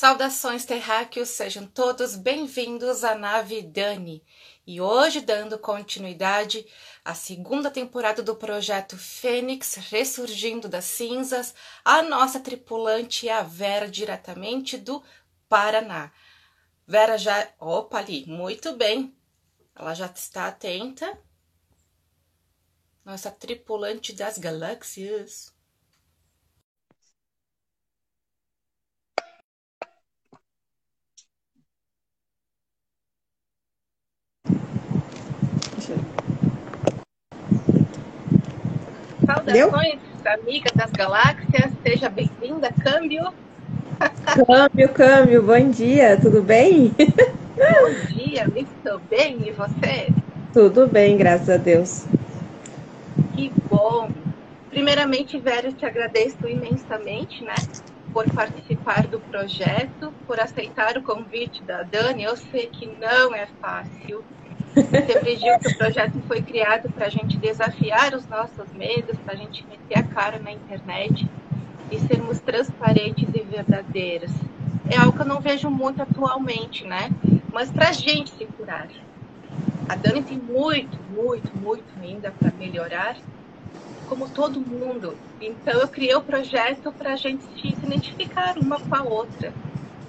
Saudações terráqueos, sejam todos bem-vindos à nave Dani. E hoje, dando continuidade à segunda temporada do projeto Fênix Ressurgindo das Cinzas, a nossa tripulante é a Vera, diretamente do Paraná. Vera já. Opa, ali, muito bem. Ela já está atenta. Nossa tripulante das galáxias. Saudações, Deu? amiga das galáxias, seja bem-vinda, câmbio. Câmbio, câmbio, bom dia, tudo bem? Bom dia, estou bem, e você? Tudo bem, graças a Deus. Que bom. Primeiramente, Vera, te agradeço imensamente, né, por participar do projeto, por aceitar o convite da Dani. Eu sei que não é fácil, sempre digo que o projeto foi criado para a gente desafiar os nossos medos, para a gente meter a cara na internet e sermos transparentes e verdadeiros. É algo que eu não vejo muito atualmente, né? Mas para a gente se curar. A Dani tem muito, muito, muito ainda para melhorar, como todo mundo. Então eu criei o projeto para a gente se identificar uma com a outra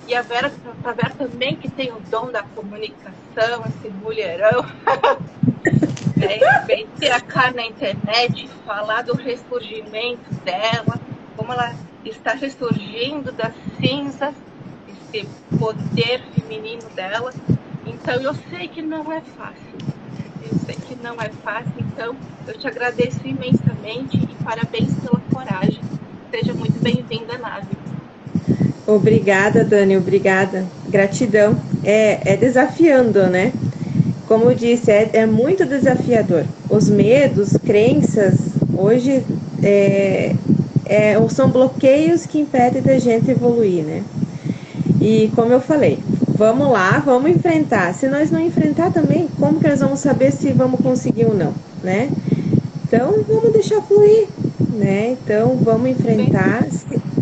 e a Vera, a Vera também que tem o dom da comunicação, esse mulherão. é, vem ter a cara na internet, falar do ressurgimento dela, como ela está ressurgindo das cinzas, esse poder feminino dela. Então eu sei que não é fácil. Eu sei que não é fácil, então eu te agradeço imensamente e parabéns pela coragem. Seja muito bem-vinda, Nave. Obrigada, Dani, obrigada. Gratidão. É, é desafiando, né? Como eu disse, é, é muito desafiador. Os medos, crenças, hoje é, é, são bloqueios que impedem da gente evoluir, né? E como eu falei, vamos lá, vamos enfrentar. Se nós não enfrentar também, como que nós vamos saber se vamos conseguir ou não, né? Então, vamos deixar fluir, né? Então, vamos enfrentar.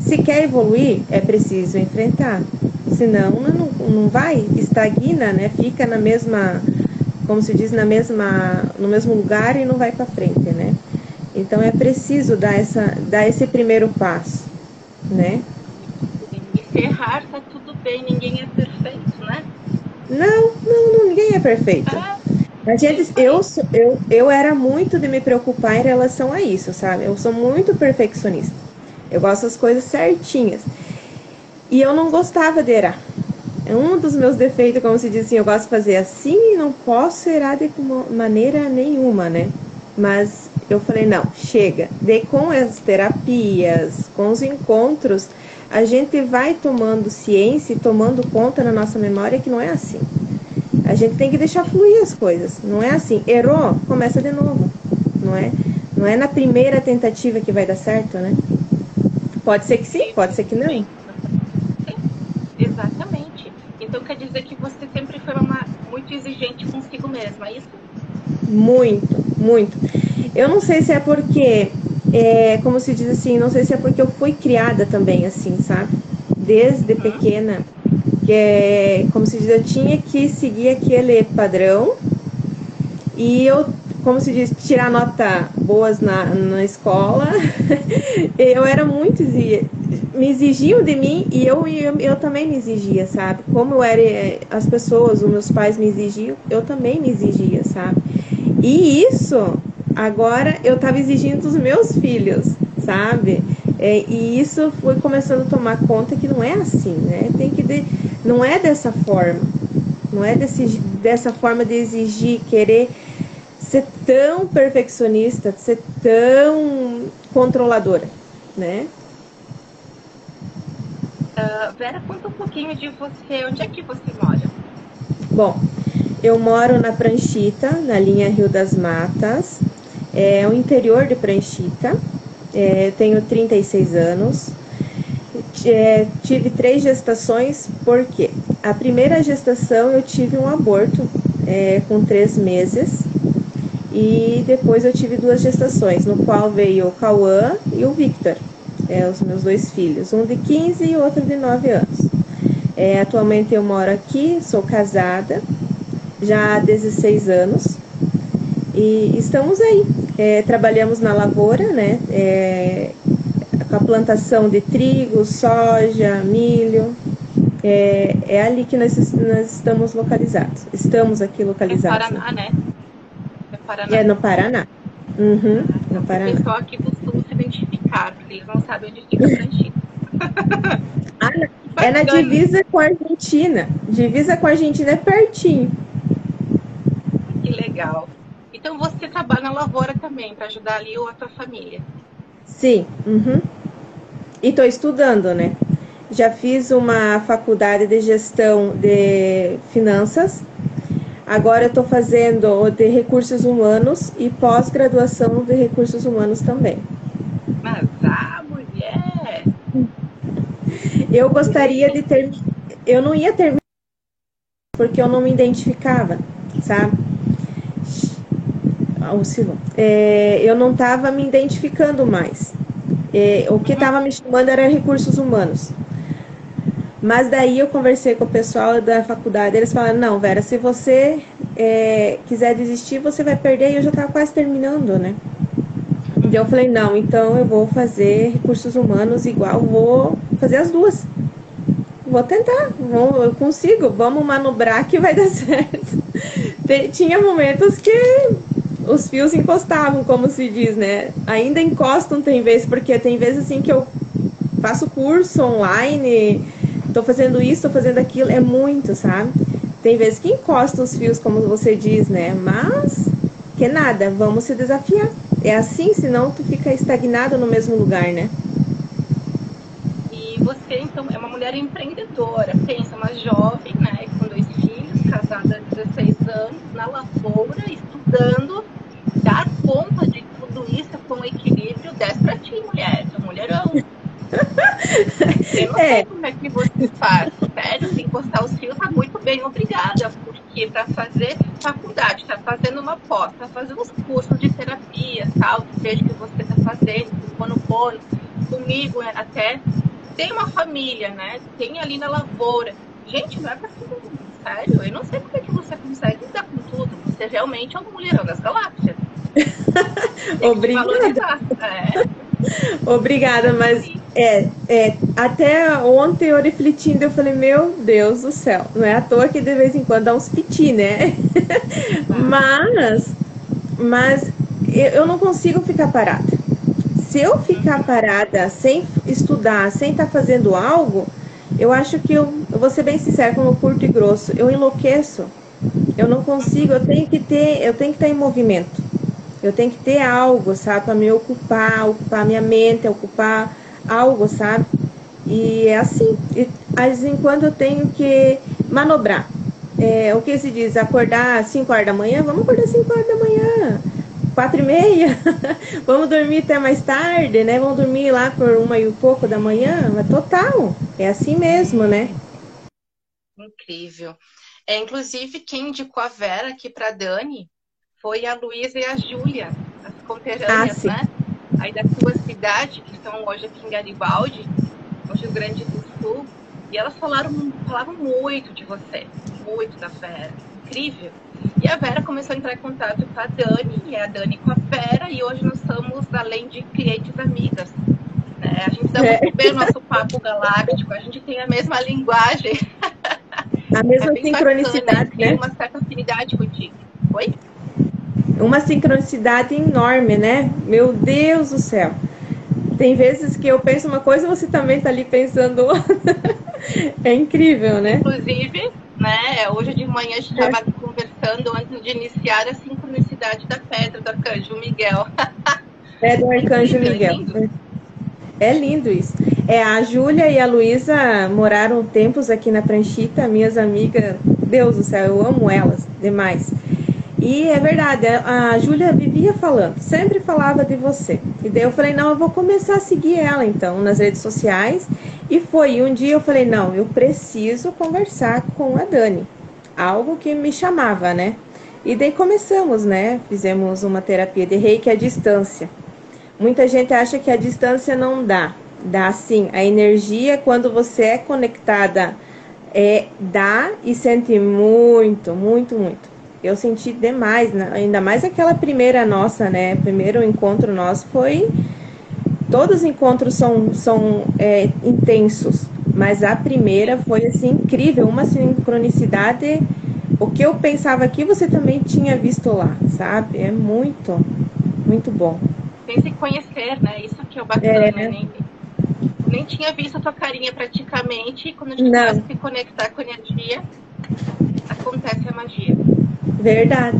Se quer evoluir, é preciso enfrentar. Senão, não, não vai, estagna, né? Fica na mesma, como se diz, na mesma, no mesmo lugar e não vai para frente, né? Então, é preciso dar, essa, dar esse primeiro passo, né? E se errar, tá tudo bem, ninguém é perfeito, né? Não, não, não ninguém é perfeito. Ah. A gente, eu, eu, eu era muito de me preocupar em relação a isso, sabe? Eu sou muito perfeccionista. Eu gosto das coisas certinhas. E eu não gostava de errar. É um dos meus defeitos, como se diz assim, eu gosto de fazer assim e não posso errar de maneira nenhuma, né? Mas eu falei, não, chega. De com as terapias, com os encontros, a gente vai tomando ciência e tomando conta na nossa memória que não é assim. A gente tem que deixar fluir as coisas. Não é assim. Errou, começa de novo. Não é? Não é na primeira tentativa que vai dar certo, né? Pode ser que sim, pode ser que não. Sim, exatamente. Então quer dizer que você sempre foi uma, muito exigente consigo mesma, é isso? Muito, muito. Eu não sei se é porque, é, como se diz assim, não sei se é porque eu fui criada também assim, sabe? Desde uhum. pequena, que é, como se diz, eu tinha que seguir aquele padrão e eu como se diz, tirar nota boas na, na escola. eu era muito me exigiam de mim e eu, eu, eu também me exigia, sabe? Como eu era, as pessoas, os meus pais me exigiam, eu também me exigia, sabe? E isso, agora eu estava exigindo dos meus filhos, sabe? É, e isso foi começando a tomar conta que não é assim, né? Tem que de, não é dessa forma, não é desse, dessa forma de exigir, querer ser tão perfeccionista, ser tão controladora, né? Uh, Vera, conta um pouquinho de você. Onde é que você mora? Bom, eu moro na Pranchita, na linha Rio das Matas. É o interior de Pranchita. É, tenho 36 anos. É, tive três gestações, porque a primeira gestação eu tive um aborto é, com três meses e depois eu tive duas gestações, no qual veio o Cauã e o Victor, é, os meus dois filhos, um de 15 e outro de 9 anos. É, atualmente eu moro aqui, sou casada, já há 16 anos. E estamos aí. É, trabalhamos na lavoura, né? É, com a plantação de trigo, soja, milho. É, é ali que nós, nós, estamos localizados. Estamos aqui localizados. É Paraná, né? É, Paraná. é no Paraná. Uhum, no Paraná. O pessoal aqui costuma se identificar, porque eles não sabem onde fica a Argentina. ah, é na divisa com a Argentina. Divisa com a Argentina é pertinho. Que legal. Então você trabalha na lavoura também, para ajudar ali a tua família. Sim. Uhum. E estou estudando, né? Já fiz uma faculdade de gestão de finanças Agora eu estou fazendo de recursos humanos e pós-graduação de recursos humanos também. Mas a mulher! Eu gostaria de ter. Eu não ia ter porque eu não me identificava, sabe? Oscilou. É, eu não estava me identificando mais. É, o que estava me chamando era recursos humanos. Mas daí eu conversei com o pessoal da faculdade, eles falaram, não, Vera, se você é, quiser desistir, você vai perder, e eu já estava quase terminando, né? E eu falei, não, então eu vou fazer recursos humanos igual, vou fazer as duas. Vou tentar, vou, eu consigo, vamos manobrar que vai dar certo. Tinha momentos que os fios encostavam, como se diz, né? Ainda encostam, tem vezes, porque tem vezes assim que eu faço curso online, tô fazendo isso, tô fazendo aquilo, é muito, sabe? Tem vezes que encosta os fios, como você diz, né? Mas que nada, vamos se desafiar. É assim, senão tu fica estagnado no mesmo lugar, né? E você, então, é uma mulher empreendedora, pensa, uma jovem, né? Com dois filhos, casada há 16 anos, na lavoura, estudando, dar conta de tudo isso com equilíbrio, 10 pra ti, mulher, mulherão. Eu não é. sei como é que você faz, sério, se encostar os fios, tá muito bem, obrigada, porque para fazer faculdade, tá fazendo uma pós, tá fazendo os cursos de terapia, tal, que seja que você tá fazendo, no bônus, comigo é, até, tem uma família, né, tem ali na lavoura, gente, não é pra todo mundo, sério, eu não sei como é que você consegue lidar com tudo, você realmente é um mulherão das galáxias. Obrigada. É. Obrigada, mas é, é, até ontem eu refletindo, eu falei, meu Deus do céu, não é à toa que de vez em quando dá uns piti, né? mas, mas eu não consigo ficar parada. Se eu ficar parada sem estudar, sem estar tá fazendo algo, eu acho que eu, eu vou ser bem sincera, como curto e grosso, eu enlouqueço. Eu não consigo, eu tenho que ter, eu tenho que estar em movimento. Eu tenho que ter algo, sabe, para me ocupar, ocupar minha mente, ocupar algo, sabe? E é assim. E, de vez em quando eu tenho que manobrar. É, o que se diz? Acordar às 5 horas da manhã? Vamos acordar às 5 horas da manhã. 4 e meia. Vamos dormir até mais tarde, né? Vamos dormir lá por uma e um pouco da manhã. Mas total. É assim mesmo, né? Incrível. É, inclusive, quem indicou a Vera aqui para Dani foi a Luísa e a Júlia, as conterrâneas, ah, né? Aí da sua cidade, que estão hoje aqui em Garibaldi, no Rio Grande do Sul, e elas falaram, falavam muito de você, muito da Vera, incrível. E a Vera começou a entrar em contato com a Dani, e a Dani com a Vera, e hoje nós somos, além de clientes amigas. Né? A gente dá é. muito bem o nosso papo galáctico, a gente tem a mesma linguagem. A mesma é sincronicidade, bacana, né? Tem uma certa afinidade contigo. Oi? Uma sincronicidade enorme, né? Meu Deus do céu. Tem vezes que eu penso uma coisa e você também está ali pensando outra. é incrível, né? Inclusive, né, hoje de manhã a gente estava é. conversando antes de iniciar a sincronicidade da pedra do arcanjo Miguel. é do arcanjo Miguel. É lindo. É lindo isso. É, a Júlia e a Luísa moraram tempos aqui na Pranchita, minhas amigas. Deus do céu, eu amo elas demais. E é verdade, a Júlia vivia falando, sempre falava de você. E daí eu falei, não, eu vou começar a seguir ela então nas redes sociais. E foi, um dia eu falei, não, eu preciso conversar com a Dani. Algo que me chamava, né? E daí começamos, né? Fizemos uma terapia de reiki à distância. Muita gente acha que a distância não dá. Dá sim. A energia, quando você é conectada é, dá e sente muito, muito, muito. Eu senti demais, né? ainda mais aquela primeira nossa, né? Primeiro encontro nosso foi. Todos os encontros são, são é, intensos, mas a primeira foi assim incrível, uma sincronicidade. O que eu pensava aqui você também tinha visto lá, sabe? É muito, muito bom. Tem se conhecer, né? Isso que é o bacana, é. né? nem tinha visto a tua carinha praticamente. E quando a gente Não. começa a se conectar com a energia, acontece a magia. Verdade.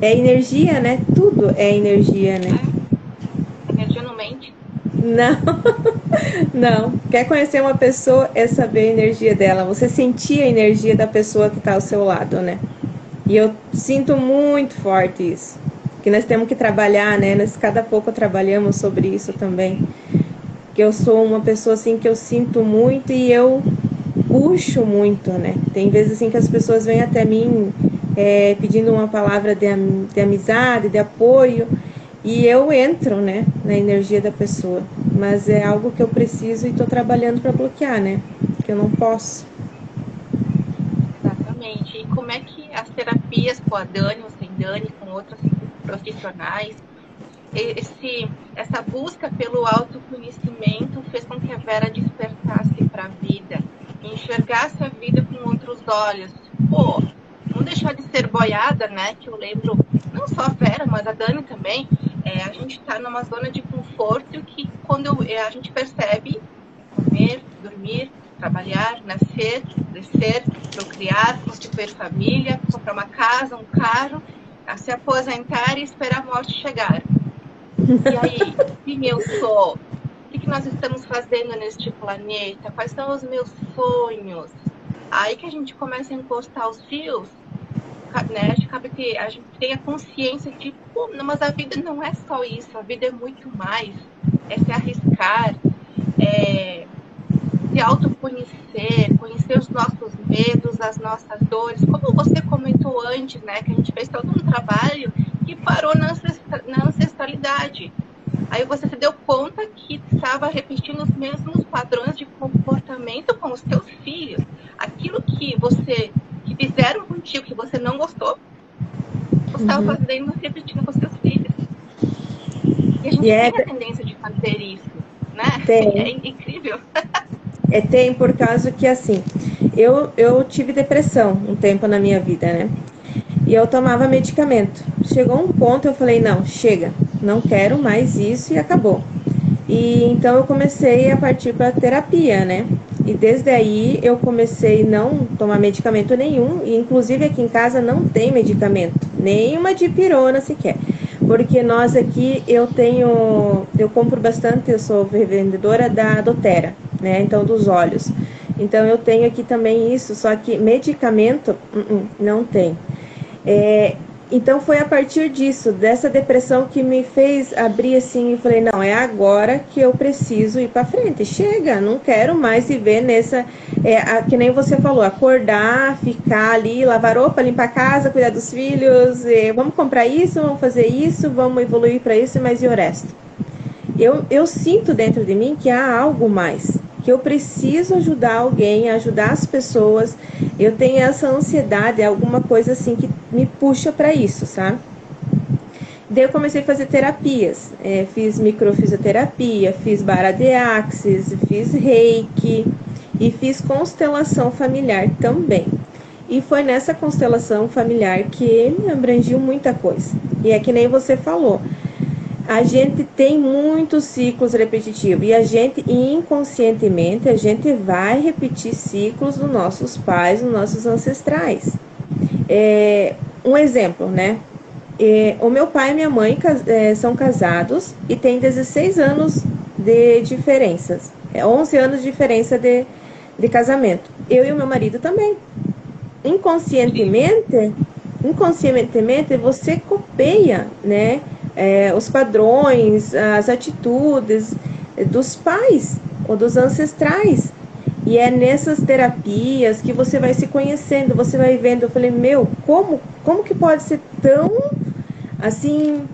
É energia, né? Tudo é energia, né? É. Energia não mente. Não, não. Quer conhecer uma pessoa é saber a energia dela. Você sentir a energia da pessoa que está ao seu lado, né? E eu sinto muito forte isso. Que nós temos que trabalhar, né? Nós cada pouco trabalhamos sobre isso também que eu sou uma pessoa assim que eu sinto muito e eu puxo muito, né? Tem vezes assim que as pessoas vêm até mim é, pedindo uma palavra de, de amizade, de apoio, e eu entro, né, na energia da pessoa. Mas é algo que eu preciso e estou trabalhando para bloquear, né? Que eu não posso. Exatamente. E como é que as terapias com a Dani ou sem Dani, com outros profissionais, esse, essa busca pelo autoconhecimento fez com que a Vera despertasse para a vida, enxergasse a vida com outros olhos. Pô, deixar de ser boiada, né? Que eu lembro, não só a Vera, mas a Dani também. É, a gente está numa zona de conforto que quando eu, é, a gente percebe comer, dormir, trabalhar, nascer, crescer, procriar, constituir família, comprar uma casa, um carro, se aposentar e esperar a morte chegar. E aí, quem eu sou? O que, que nós estamos fazendo neste planeta? Quais são os meus sonhos? Aí que a gente começa a encostar os fios, né? Acho que cabe que a gente tenha consciência de, pô, mas a vida não é só isso, a vida é muito mais. É se arriscar, é se autoconhecer, conhecer os nossos medos, as nossas dores. Como você comentou antes, né? Que a gente fez todo um trabalho que parou na ancestralidade. Aí você se deu conta que estava repetindo os mesmos padrões de comportamento com os seus filhos. Aquilo que você que fizeram contigo que você não gostou, você estava uhum. fazendo repetindo com seus filhos. E a gente yeah. tem a tendência de fazer isso, né? Tem. É incrível. É, tem por causa que assim, eu, eu tive depressão um tempo na minha vida, né? E eu tomava medicamento. Chegou um ponto eu falei, não, chega, não quero mais isso e acabou. E então eu comecei a partir para terapia, né? E desde aí eu comecei não tomar medicamento nenhum, e inclusive aqui em casa não tem medicamento, nem uma dipirona sequer. Porque nós aqui eu tenho, eu compro bastante, eu sou revendedora da Dotera, né? Então dos olhos. Então eu tenho aqui também isso, só que medicamento uh -uh, não tem. É, então foi a partir disso, dessa depressão que me fez abrir assim e falei, não, é agora que eu preciso ir para frente. Chega, não quero mais viver nessa, é, a, que nem você falou, acordar, ficar ali, lavar roupa, limpar a casa, cuidar dos filhos, vamos comprar isso, vamos fazer isso, vamos evoluir para isso, mas e o resto? Eu, eu sinto dentro de mim que há algo mais que eu preciso ajudar alguém, ajudar as pessoas. Eu tenho essa ansiedade, alguma coisa assim que me puxa para isso, sabe? Daí eu comecei a fazer terapias. É, fiz microfisioterapia, fiz baradeaxis, fiz reiki e fiz constelação familiar também. E foi nessa constelação familiar que me abrangiu muita coisa. E é que nem você falou a gente tem muitos ciclos repetitivos e a gente inconscientemente a gente vai repetir ciclos dos nossos pais, dos nossos ancestrais. É, um exemplo, né? É, o meu pai e minha mãe é, são casados e têm 16 anos de diferenças, é 11 anos de diferença de, de casamento. Eu e o meu marido também. Inconscientemente, inconscientemente você copeia, né? É, os padrões, as atitudes dos pais ou dos ancestrais. E é nessas terapias que você vai se conhecendo, você vai vendo. Eu falei, meu, como, como que pode ser tão assim,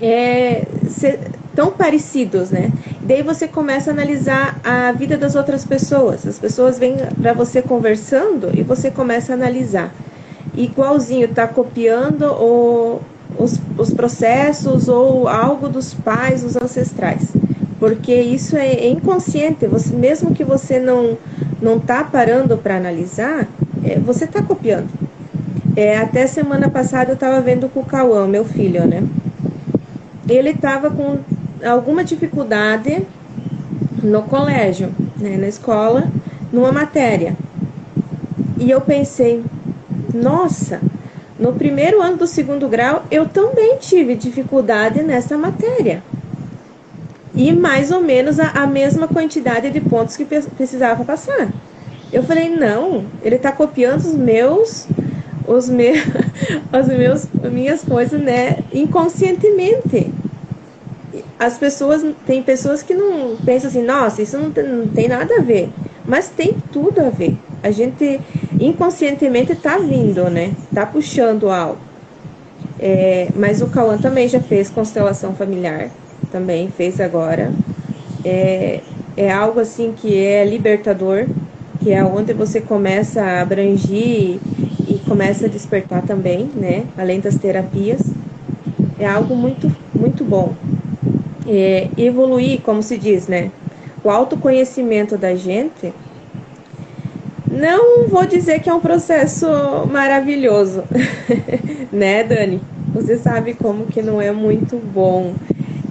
é, ser tão parecidos, né? daí você começa a analisar a vida das outras pessoas. As pessoas vêm para você conversando e você começa a analisar. Igualzinho, tá copiando ou os, os processos ou algo dos pais, dos ancestrais. Porque isso é inconsciente, você, mesmo que você não não tá parando para analisar, é, você tá copiando. É, até semana passada eu estava vendo com o Cauã, meu filho, né? Ele estava com alguma dificuldade no colégio, né, na escola, numa matéria. E eu pensei, nossa, no primeiro ano do segundo grau eu também tive dificuldade nessa matéria. E mais ou menos a, a mesma quantidade de pontos que precisava passar. Eu falei, não, ele está copiando os meus os meus, as meus, minhas coisas, né, inconscientemente. As pessoas, tem pessoas que não pensam assim, nossa, isso não tem, não tem nada a ver, mas tem tudo a ver. A gente inconscientemente está vindo, né, tá puxando algo. É, mas o Cauã também já fez constelação familiar, também fez agora. É, é algo assim que é libertador, que é onde você começa a abranger e começa a despertar também, né? Além das terapias, é algo muito, muito bom. É, evoluir, como se diz, né? O autoconhecimento da gente, não vou dizer que é um processo maravilhoso, né, Dani? Você sabe como que não é muito bom.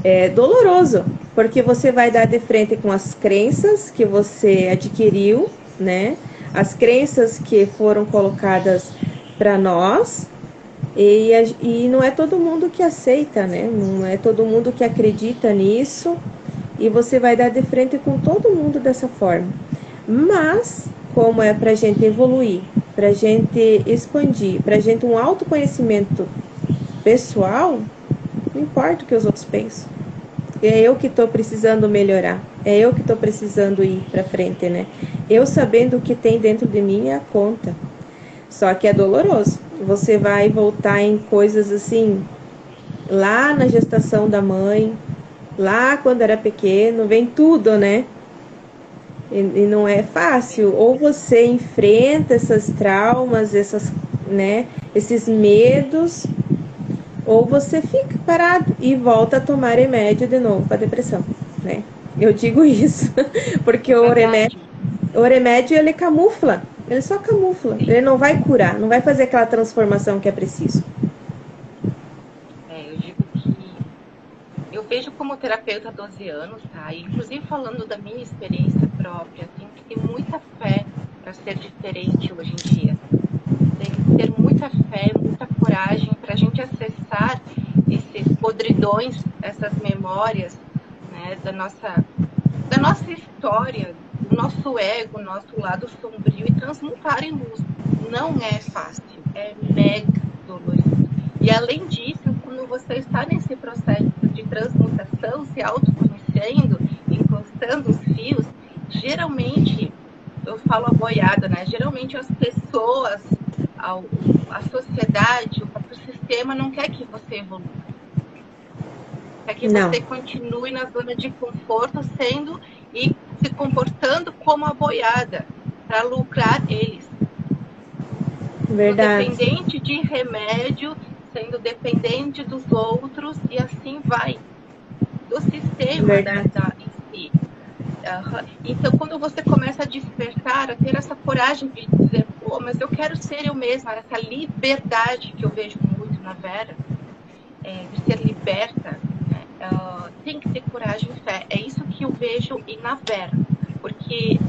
É doloroso, porque você vai dar de frente com as crenças que você adquiriu, né? as crenças que foram colocadas para nós e, e não é todo mundo que aceita, né? Não é todo mundo que acredita nisso e você vai dar de frente com todo mundo dessa forma. Mas, como é para gente evoluir, para gente expandir, para gente um autoconhecimento pessoal, não importa o que os outros pensam. É eu que estou precisando melhorar. É eu que estou precisando ir para frente, né? Eu sabendo o que tem dentro de mim é a conta. Só que é doloroso. Você vai voltar em coisas assim, lá na gestação da mãe, lá quando era pequeno, vem tudo, né? E, e não é fácil. Ou você enfrenta esses traumas, essas, né, esses medos, ou você fica parado e volta a tomar remédio de novo para depressão, né? Eu digo isso porque o remédio, o remédio ele camufla, ele só camufla, ele não vai curar, não vai fazer aquela transformação que é preciso. É, eu digo que eu vejo como terapeuta há 12 anos, tá? E, inclusive falando da minha experiência própria, tenho que ter muita fé para ser diferente hoje em dia. Tem que ter muita fé, muita coragem para a gente acessar esses podridões, essas memórias né, da, nossa, da nossa história, do nosso ego, nosso lado sombrio e transmutar em luz. Não é fácil, é mega dolorido. E além disso, quando você está nesse processo de transmutação, se autoconhecendo, encostando os fios, geralmente, eu falo a boiada, né? Geralmente as pessoas, a sociedade, o próprio sistema não quer que você evolua. Quer que não. você continue na zona de conforto sendo e se comportando como a boiada para lucrar eles. Verdade. Dependente de remédio, sendo dependente dos outros e assim vai. Do sistema da, da, em si. Uhum. Então, quando você começa a despertar, a ter essa coragem de dizer, pô, mas eu quero ser eu mesma, essa liberdade que eu vejo muito na Vera, é, de ser liberta, né? uh, tem que ter coragem e fé. É isso que eu vejo e na Vera, porque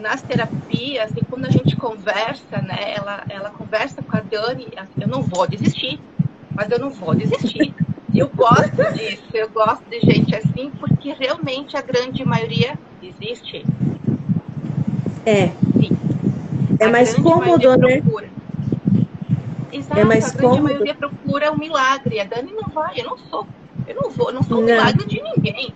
nas terapias, e quando a gente conversa, né, ela, ela conversa com a Dani, assim, eu não vou desistir, mas eu não vou desistir. Eu gosto disso, eu gosto de gente assim, porque realmente a grande maioria existe. É. Sim. É a mais cômodo, né? Exato, é mais a grande cômodo. maioria procura um milagre. A Dani não vai, eu não sou. Eu não vou, eu não sou um não. milagre de ninguém.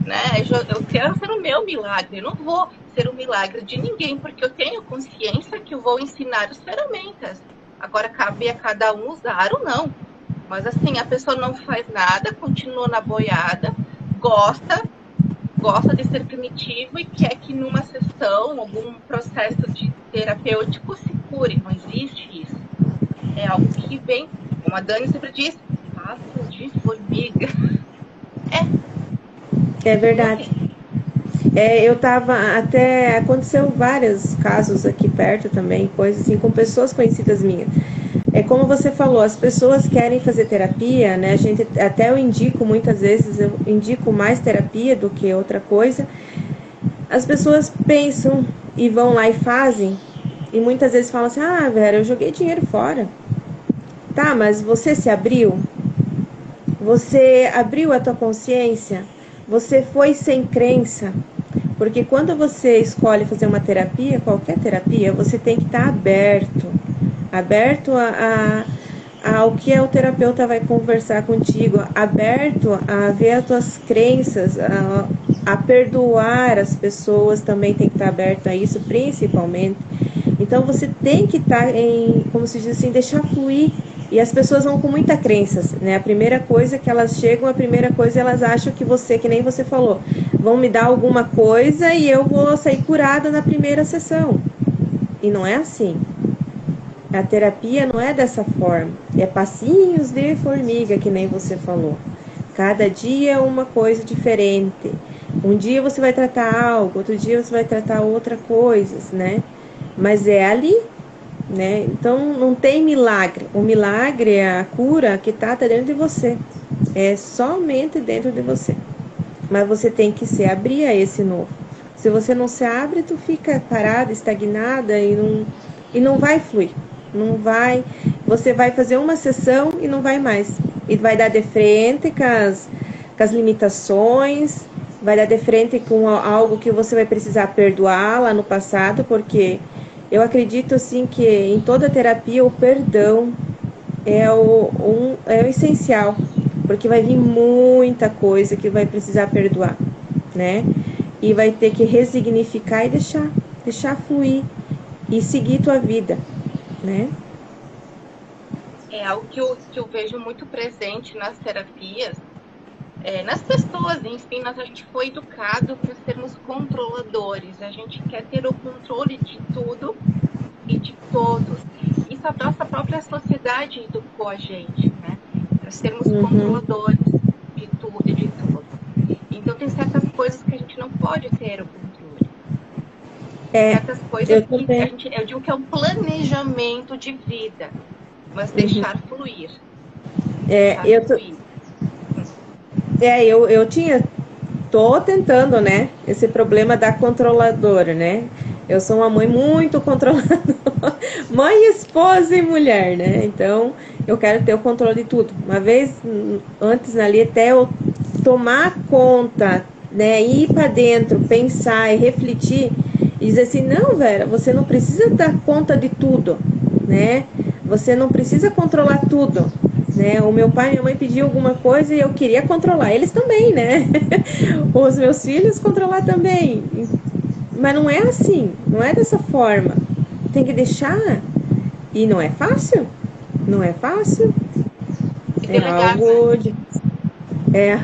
Né? Eu, eu quero ser o meu milagre, eu não vou ser o milagre de ninguém, porque eu tenho consciência que eu vou ensinar as ferramentas. Agora cabe a cada um usar ou não. Mas assim, a pessoa não faz nada, continua na boiada, gosta, gosta de ser primitivo e quer que numa sessão, algum processo de terapêutico se cure. Não existe isso. É algo que vem, como a Dani sempre diz, passo de formiga. É. É verdade. É, eu tava até aconteceu vários casos aqui perto também, coisas assim com pessoas conhecidas minhas. É como você falou, as pessoas querem fazer terapia, né? A gente até eu indico muitas vezes eu indico mais terapia do que outra coisa. As pessoas pensam e vão lá e fazem e muitas vezes falam assim: "Ah, Vera, eu joguei dinheiro fora". Tá, mas você se abriu? Você abriu a tua consciência? Você foi sem crença? Porque quando você escolhe fazer uma terapia, qualquer terapia, você tem que estar aberto, aberto a, a, ao que o terapeuta vai conversar contigo, aberto a ver as tuas crenças, a, a perdoar as pessoas também tem que estar aberto a isso, principalmente. Então você tem que estar em, como se diz assim, deixar fluir e as pessoas vão com muita crenças, né? A primeira coisa que elas chegam, a primeira coisa elas acham que você, que nem você falou, vão me dar alguma coisa e eu vou sair curada na primeira sessão. E não é assim. A terapia não é dessa forma. É passinhos de formiga, que nem você falou. Cada dia é uma coisa diferente. Um dia você vai tratar algo, outro dia você vai tratar outra coisa, né? Mas é ali né? Então não tem milagre. O milagre é a cura que está dentro de você. É somente dentro de você. Mas você tem que se abrir a esse novo. Se você não se abre, tu fica parada, estagnada e não, e não vai fluir. Não vai. Você vai fazer uma sessão e não vai mais. E vai dar de frente com as, com as limitações, vai dar de frente com algo que você vai precisar perdoar lá no passado, porque eu acredito assim que em toda terapia o perdão é o, um, é o essencial, porque vai vir muita coisa que vai precisar perdoar, né? E vai ter que resignificar e deixar, deixar fluir e seguir tua vida, né? É algo que eu, que eu vejo muito presente nas terapias, é, nas pessoas, enfim, nós, a gente foi educado para sermos controladores. A gente quer ter o controle de tudo e de todos. Isso a nossa própria sociedade educou a gente, né? Para sermos uhum. controladores de tudo e de tudo. Então tem certas coisas que a gente não pode ter o controle. É, certas coisas que a gente, eu digo que é um planejamento de vida, mas uhum. deixar fluir. É, deixar eu tô... Fluir é, eu, eu tinha, tô tentando, né? Esse problema da controladora, né? Eu sou uma mãe muito controladora, mãe, esposa e mulher, né? Então, eu quero ter o controle de tudo. Uma vez antes ali, até eu tomar conta, né? Ir para dentro, pensar e refletir e dizer assim: não, Vera, você não precisa dar conta de tudo, né? Você não precisa controlar tudo. Né? O meu pai e minha mãe pediam alguma coisa e eu queria controlar eles também, né? Os meus filhos controlar também. Mas não é assim, não é dessa forma. Tem que deixar. E não é fácil? Não é fácil? É algo né? de. É,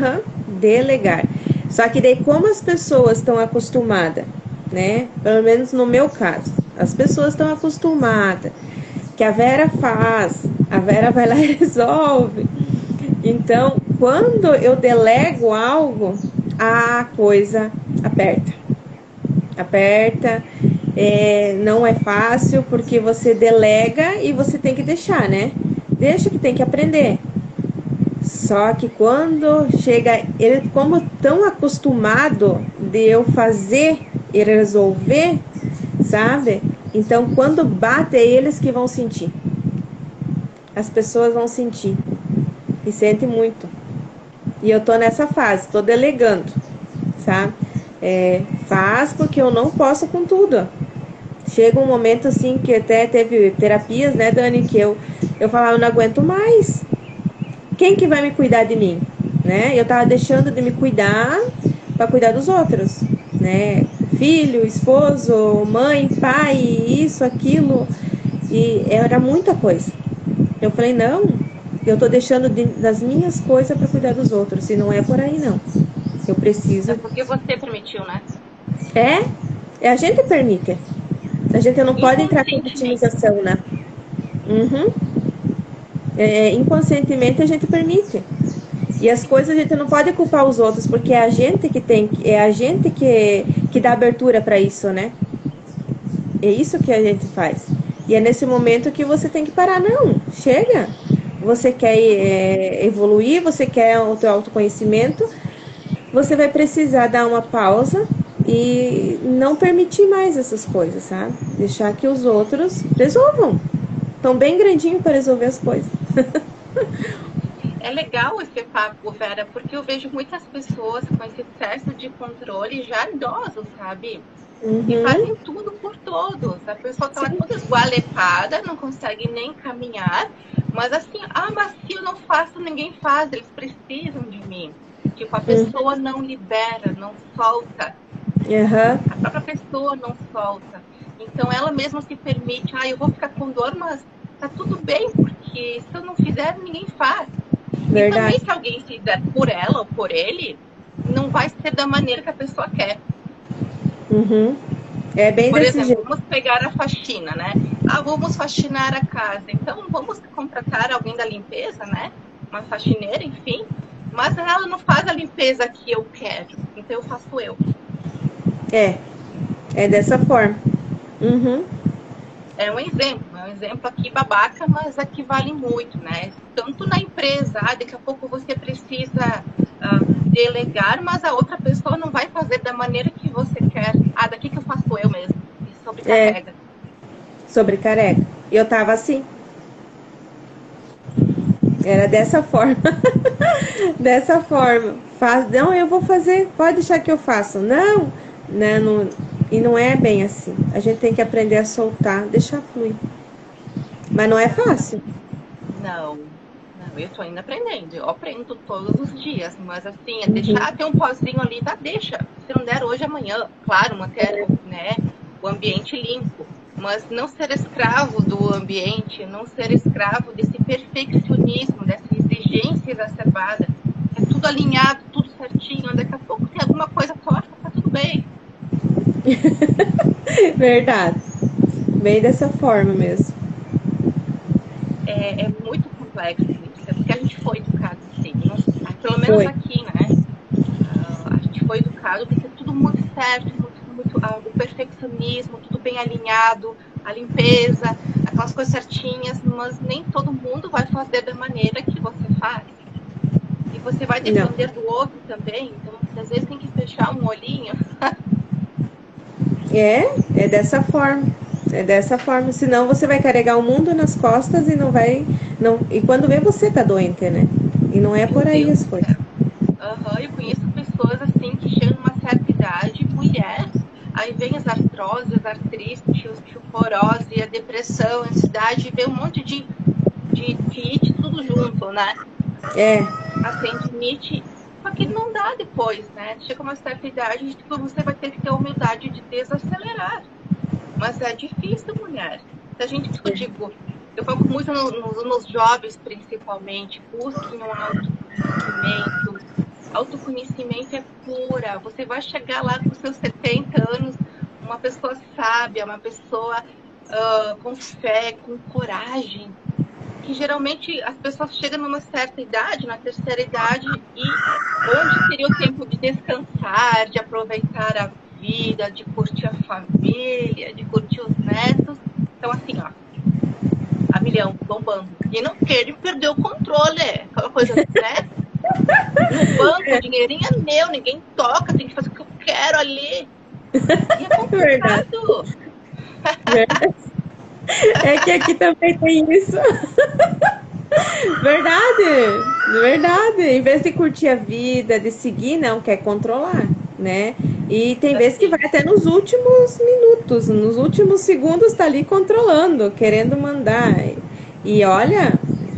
delegar. Só que daí, como as pessoas estão acostumadas, né? Pelo menos no meu caso, as pessoas estão acostumadas que a Vera faz, a Vera vai lá e resolve. Então, quando eu delego algo, a coisa aperta. Aperta, é, não é fácil porque você delega e você tem que deixar, né? Deixa que tem que aprender. Só que quando chega, ele como tão acostumado de eu fazer e resolver, sabe? Então, quando bate, é eles que vão sentir. As pessoas vão sentir. E sente muito. E eu tô nessa fase, tô delegando, sabe? É, faz porque eu não posso com tudo. Chega um momento assim que até teve terapias, né, Dani, que eu, eu falava, eu não aguento mais. Quem que vai me cuidar de mim? Né? Eu tava deixando de me cuidar para cuidar dos outros, né? filho, esposo, mãe, pai, isso, aquilo. E era muita coisa. Eu falei, não, eu tô deixando de, das minhas coisas para cuidar dos outros. E não é por aí, não. Eu preciso. É porque você permitiu, né? É, é a gente permite. A gente não pode entrar com vitimização, né? Uhum. É, inconscientemente a gente permite. E as coisas a gente não pode culpar os outros, porque é a gente que tem, é a gente que, que dá abertura para isso, né? É isso que a gente faz. E é nesse momento que você tem que parar. Não, chega. Você quer é, evoluir, você quer o teu autoconhecimento, você vai precisar dar uma pausa e não permitir mais essas coisas, sabe? Deixar que os outros resolvam. Estão bem grandinho para resolver as coisas. é legal esse papo, Vera, porque eu vejo muitas pessoas com esse excesso de controle já idosos, sabe? Uhum. E fazem tudo por todos. A pessoa tá lá toda esgualepada, não consegue nem caminhar. Mas assim, ah, mas se eu não faço, ninguém faz, eles precisam de mim. Tipo, a uhum. pessoa uhum. não libera, não solta. Uhum. A própria pessoa não solta. Então ela mesma se permite, ah, eu vou ficar com dor, mas tá tudo bem, porque se eu não fizer, ninguém faz. Verdade. E também se alguém fizer por ela ou por ele, não vai ser da maneira que a pessoa quer. Uhum. É bem Por exemplo, jeito. vamos pegar a faxina, né? Ah, vamos faxinar a casa. Então, vamos contratar alguém da limpeza, né? Uma faxineira, enfim. Mas ela não faz a limpeza que eu quero. Então, eu faço eu. É. É dessa forma. Uhum. É um exemplo. É um exemplo aqui babaca, mas aqui vale muito, né? Tanto na empresa. Ah, daqui a pouco você precisa uh, delegar, mas a outra pessoa não vai fazer da maneira que você quer. Ah, daqui que eu faço eu mesmo. E sobrecarrega. É, sobrecarrega. E eu tava assim. Era dessa forma. dessa forma. Faz, não, eu vou fazer, pode deixar que eu faça. Não, né, não, e não é bem assim. A gente tem que aprender a soltar, deixar fluir. Mas não é fácil. Não, eu estou ainda aprendendo, eu aprendo todos os dias, mas assim, é deixar ter um pozinho ali, tá? Deixa. Se não der hoje, amanhã, claro, manter né, o ambiente limpo, mas não ser escravo do ambiente, não ser escravo desse perfeccionismo, dessa exigência exacerbada. É tudo alinhado, tudo certinho, daqui a pouco tem alguma coisa torta, tá tudo bem. Verdade. Bem dessa forma mesmo. É, é muito complexo porque a gente foi educado assim, pelo menos foi. aqui, né? Uh, a gente foi educado porque tudo muito certo, muito, muito uh, o perfeccionismo, tudo bem alinhado, a limpeza, aquelas coisas certinhas, mas nem todo mundo vai fazer da maneira que você faz. E você vai depender Não. do outro também, então às vezes tem que fechar um olhinho. é, é dessa forma. É dessa forma, senão você vai carregar o mundo nas costas e não vai. Não, e quando vê, você tá doente, né? E não é por aí as coisas. Aham, uhum, eu conheço pessoas assim que chegam numa certa idade, mulheres, aí vem as artroses, as artrites, osteoporose, a depressão, a ansiedade, vem um monte de, de kit, tudo junto, né? É. A tendinite, só que não dá depois, né? Chega uma certa idade, você vai ter que ter a humildade de desacelerar. Mas é difícil, mulher. Se a gente, eu digo, eu foco muito no, no, nos jovens, principalmente. Busquem um autoconhecimento. Autoconhecimento é pura. Você vai chegar lá com seus 70 anos, uma pessoa sábia, uma pessoa uh, com fé, com coragem. Que geralmente as pessoas chegam numa certa idade, na terceira idade, e onde seria o tempo de descansar, de aproveitar a vida, de curtir a família, de curtir os netos. Então, assim, ó, a milhão, bombando. E não querer perder o controle, aquela coisa, né? No banco, o dinheirinho é meu, ninguém toca, tem que fazer o que eu quero ali. E é complicado. Verdade. É que aqui também tem isso. Verdade, verdade. Em vez de curtir a vida, de seguir, não, quer controlar, né? E tem vezes que vai até nos últimos minutos, nos últimos segundos tá ali controlando, querendo mandar. E olha,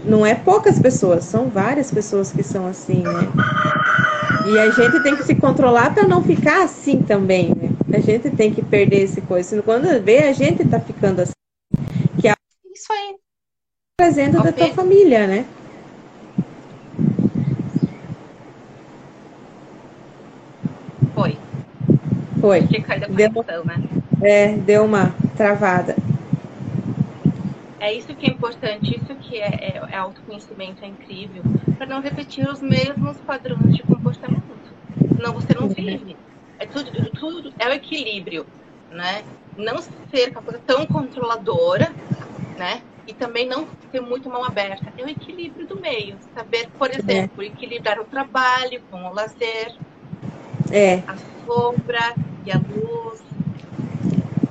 não é poucas pessoas, são várias pessoas que são assim, né? E a gente tem que se controlar para não ficar assim também, né? A gente tem que perder esse coisa. Quando vê, a gente tá ficando assim. Que é Isso aí. Trazendo da tua família, né? Foi. Foi. A conexão, né? É, deu uma travada. É isso que é importante, isso que é, é, é autoconhecimento, é incrível, para não repetir os mesmos padrões de comportamento. Senão você não vive. É tudo, tudo é o equilíbrio, né? Não ser uma coisa tão controladora, né? E também não ter muito mão aberta. É o equilíbrio do meio. Saber, por exemplo, equilibrar o trabalho com o lazer, é. a sombra e a luz.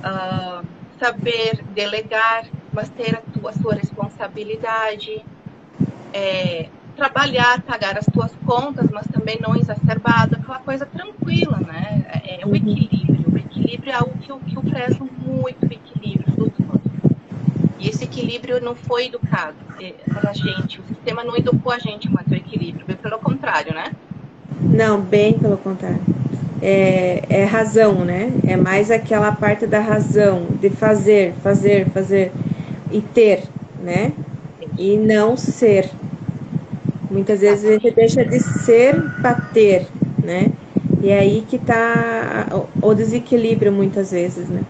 Uh, saber delegar, mas ter a, tua, a sua responsabilidade, é, trabalhar, pagar as tuas contas, mas também não exacerbado, aquela coisa tranquila, né? É, é o uhum. equilíbrio. O equilíbrio é algo que eu, que eu prezo muito, o equilíbrio do todo. E esse equilíbrio não foi educado é, para a gente, o sistema não educou a gente manter o equilíbrio, bem pelo contrário, né? Não, bem pelo contrário é, é razão, né? É mais aquela parte da razão, de fazer, fazer, fazer e ter, né? E não ser. Muitas vezes a gente deixa de ser para ter, né? E é aí que está o desequilíbrio muitas vezes, né?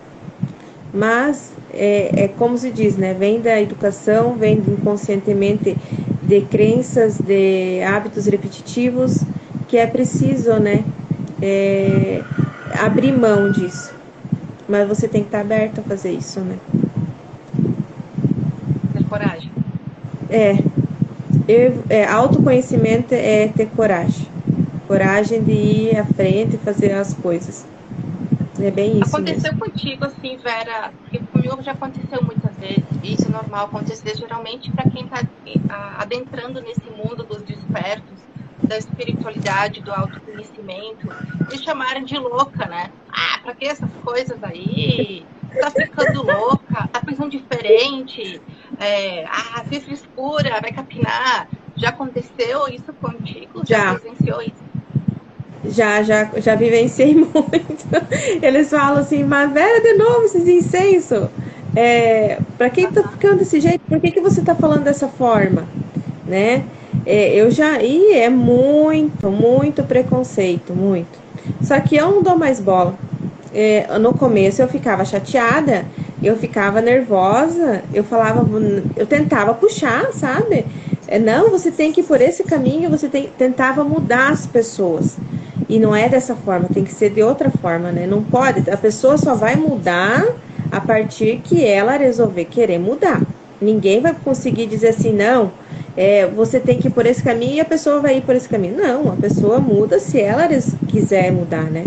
Mas é, é, como se diz, né? Vem da educação, vem inconscientemente de crenças, de hábitos repetitivos, que é preciso, né? é, abrir mão disso. Mas você tem que estar aberto a fazer isso, né? Ter coragem. É. Eu, é. Autoconhecimento é ter coragem. Coragem de ir à frente e fazer as coisas. É bem isso. Aconteceu mesmo. contigo, assim, Vera, porque comigo já aconteceu muitas vezes. Isso é normal acontecer geralmente para quem está adentrando nesse mundo dos despertos da espiritualidade, do autoconhecimento, me chamarem de louca, né? Ah, pra que essas coisas aí? Tá ficando louca, tá pensando diferente, é, ah, fez escura, vai capinar. Já aconteceu isso contigo? Já, já presenciou isso? Já, já, já vivenciei muito. Eles falam assim, mas Vera, de novo esses incensos. É, para quem tá ficando desse jeito? Por que, que você tá falando dessa forma? Né? É, eu já. E é muito, muito preconceito, muito. Só que eu não dou mais bola. É, no começo eu ficava chateada, eu ficava nervosa, eu falava, eu tentava puxar, sabe? É, não, você tem que ir por esse caminho, você tem, tentava mudar as pessoas. E não é dessa forma, tem que ser de outra forma, né? Não pode, a pessoa só vai mudar a partir que ela resolver querer mudar. Ninguém vai conseguir dizer assim, não, é, você tem que ir por esse caminho e a pessoa vai ir por esse caminho. Não, a pessoa muda se ela quiser mudar, né?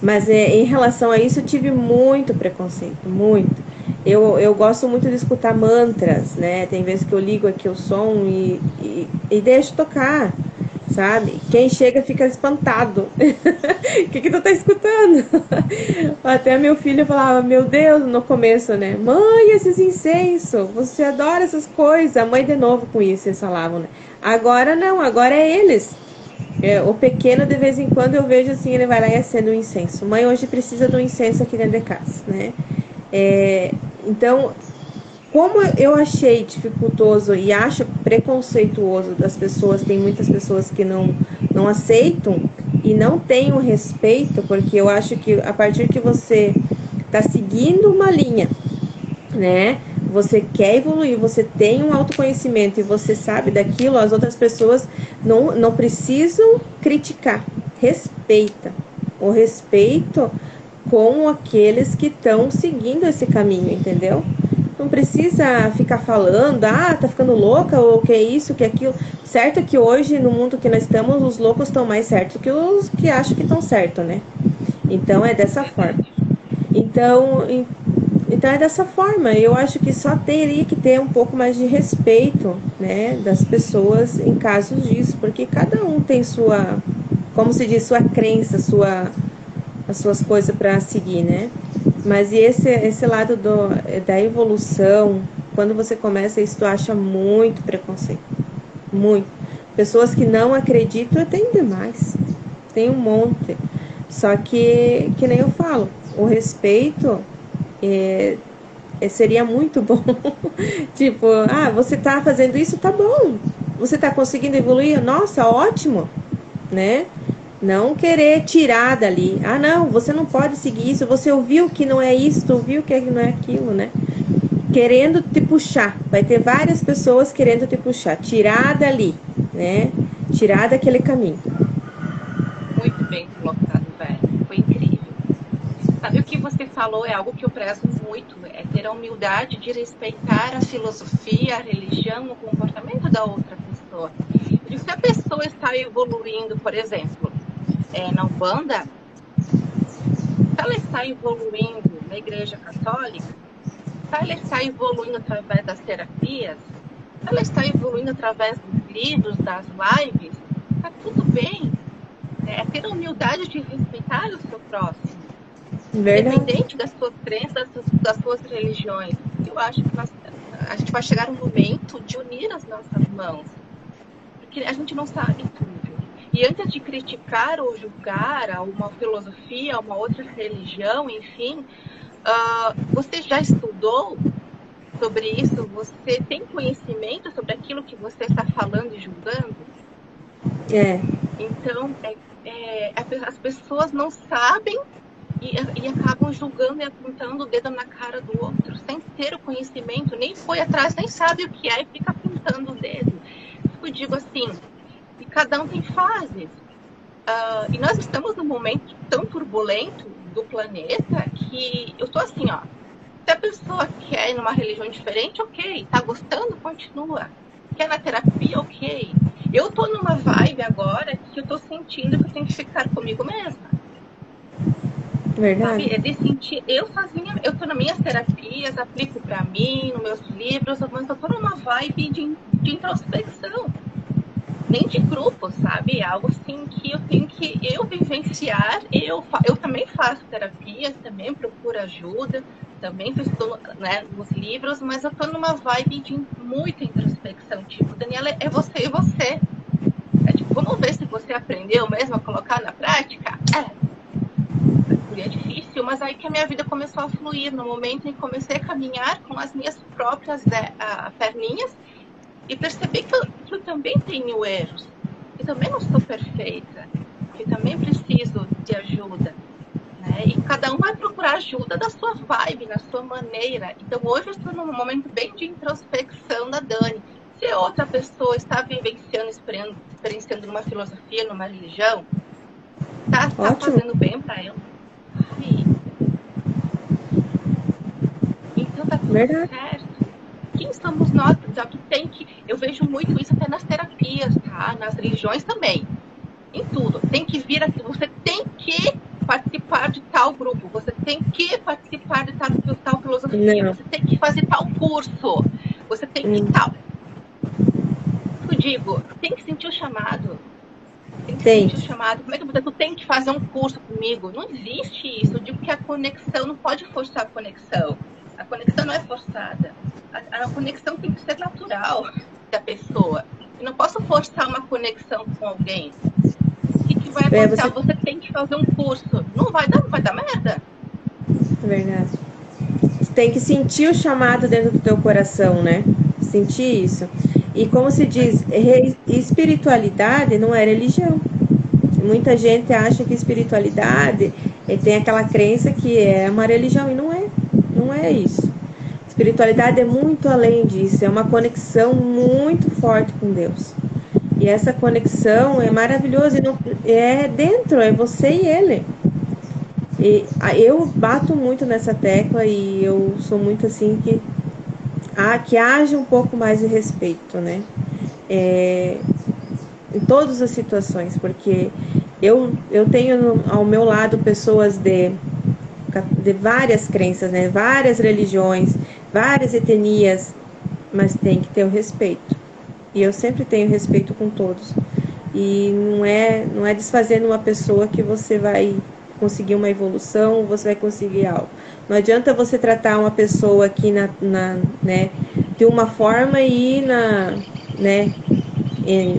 Mas é, em relação a isso, eu tive muito preconceito, muito. Eu, eu gosto muito de escutar mantras, né? Tem vezes que eu ligo aqui o som e, e, e deixo tocar sabe? Quem chega fica espantado. O que, que tu tá escutando? Até meu filho falava, meu Deus, no começo, né? Mãe, esses incensos, você adora essas coisas. A mãe de novo com isso, eles falavam, né? Agora não, agora é eles. É, o pequeno, de vez em quando, eu vejo assim, ele vai lá e acende um incenso. Mãe hoje precisa de um incenso aqui dentro de casa, né? É, então, como eu achei dificultoso e acho preconceituoso das pessoas, tem muitas pessoas que não, não aceitam e não têm o respeito, porque eu acho que a partir que você está seguindo uma linha, né? Você quer evoluir, você tem um autoconhecimento e você sabe daquilo, as outras pessoas não, não precisam criticar. Respeita. O respeito com aqueles que estão seguindo esse caminho, entendeu? Não precisa ficar falando, ah, tá ficando louca, ou que é isso, que é aquilo. Certo que hoje, no mundo que nós estamos, os loucos estão mais certos que os que acham que estão certo, né? Então é dessa forma. Então, então é dessa forma. Eu acho que só teria que ter um pouco mais de respeito, né, das pessoas em casos disso, porque cada um tem sua, como se diz, sua crença, sua as suas coisas para seguir, né? Mas e esse, esse lado do, da evolução, quando você começa isso, tu acha muito preconceito. Muito. Pessoas que não acreditam, tem demais. Tem um monte. Só que, que nem eu falo, o respeito é, é, seria muito bom. tipo, ah, você tá fazendo isso, tá bom. Você tá conseguindo evoluir? Nossa, ótimo, né? Não querer tirar dali. Ah, não, você não pode seguir isso. Você ouviu que não é isso, ouviu que não é aquilo, né? Querendo te puxar. Vai ter várias pessoas querendo te puxar. Tirar dali, né? Tirar daquele caminho. Muito bem colocado, velho. Foi incrível. Sabe o que você falou é algo que eu prezo muito. É ter a humildade de respeitar a filosofia, a religião, o comportamento da outra pessoa. E se a pessoa está evoluindo, por exemplo, é, na Umbanda, se ela está evoluindo na Igreja Católica, se ela está evoluindo através das terapias, se ela está evoluindo através dos livros, das lives, está tudo bem. É ter a humildade de respeitar o seu próximo. Verdade. Independente das suas crenças, das suas religiões. Eu acho que nós, a gente vai chegar um momento de unir as nossas mãos. Porque a gente não sabe tudo. E antes de criticar ou julgar uma filosofia, uma outra religião, enfim, uh, você já estudou sobre isso? Você tem conhecimento sobre aquilo que você está falando e julgando? É. Então, é, é, as pessoas não sabem e, e, acabam julgando e apontando o dedo na cara do outro, sem ter o conhecimento, nem foi atrás, nem sabe o que é e fica apontando o dedo. Eu digo assim, cada um tem fases. Uh, e nós estamos num momento tão turbulento do planeta que eu estou assim, ó. Se a pessoa quer ir numa religião diferente, ok. Tá gostando, continua. Quer na terapia, ok. Eu tô numa vibe agora que eu tô sentindo que eu tenho que ficar comigo mesma. Verdade. Sabe? É de sentir, eu sozinha, eu tô nas minhas terapias, aplico para mim, nos meus livros, mas eu tô numa vibe de, de introspecção nem de grupo, sabe? É algo assim que eu tenho que eu vivenciar. Eu, eu também faço terapias, também procuro ajuda, também estou né, nos livros, mas eu tô numa vibe de muita introspecção. Tipo, Daniela, é você e você. É tipo, vamos ver se você aprendeu mesmo a colocar na prática? É. É difícil, mas aí que a minha vida começou a fluir no momento em que comecei a caminhar com as minhas próprias é, a, perninhas e perceber que eu, que eu também tenho erros, que também não sou perfeita, que também preciso de ajuda. Né? E cada um vai procurar ajuda da sua vibe, na sua maneira. Então hoje eu estou num momento bem de introspecção da Dani. Se outra pessoa está vivenciando, experienciando uma filosofia, numa religião, está tá fazendo bem para ela. Então tá tudo Verdade. certo quem somos nós? Já que tem que. Eu vejo muito isso até nas terapias, tá? Nas religiões também. Em tudo. Tem que vir aqui. Você tem que participar de tal grupo. Você tem que participar de tal, de tal filosofia. Não. Você tem que fazer tal curso. Você tem que hum. tal. Eu digo, tem que sentir o chamado. Tem que tem. sentir o chamado. Como é que você tu tem que fazer um curso comigo? Não existe isso. Eu digo que a conexão não pode forçar a conexão. A conexão não é forçada a, a conexão tem que ser natural da pessoa. Eu não posso forçar uma conexão com alguém. O que, que vai é, acontecer? É, você... você... tem que fazer um curso. Não vai dar, não vai dar merda. É verdade. Você tem que sentir o chamado dentro do teu coração, né? Sentir isso. E como se diz, espiritualidade não é religião. Muita gente acha que espiritualidade tem aquela crença que é uma religião e não é. Não é isso. Espiritualidade é muito além disso, é uma conexão muito forte com Deus. E essa conexão é maravilhosa, e não, é dentro, é você e ele. E eu bato muito nessa tecla e eu sou muito assim que, ah, que haja um pouco mais de respeito, né? É, em todas as situações, porque eu, eu tenho ao meu lado pessoas de, de várias crenças, né? Várias religiões, várias etnias, mas tem que ter o respeito. E eu sempre tenho respeito com todos. E não é, não é desfazendo uma pessoa que você vai conseguir uma evolução, você vai conseguir algo. Não adianta você tratar uma pessoa aqui na, na né, de uma forma e na, né,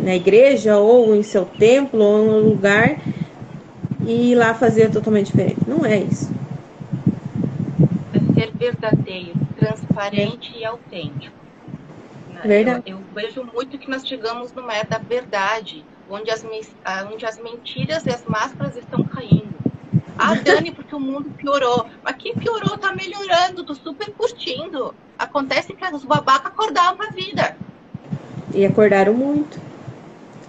na igreja ou em seu templo ou em um lugar e ir lá fazer totalmente diferente. Não é isso. Ser verdadeiro transparente e autêntico. Né? Verdade. Eu, eu, vejo muito que nós chegamos no é da verdade. onde as, onde as mentiras e as máscaras estão caindo. Ah, Dani, porque o mundo piorou. Mas quem piorou tá melhorando, tô super curtindo. Acontece que os babacas acordaram pra vida. E acordaram muito.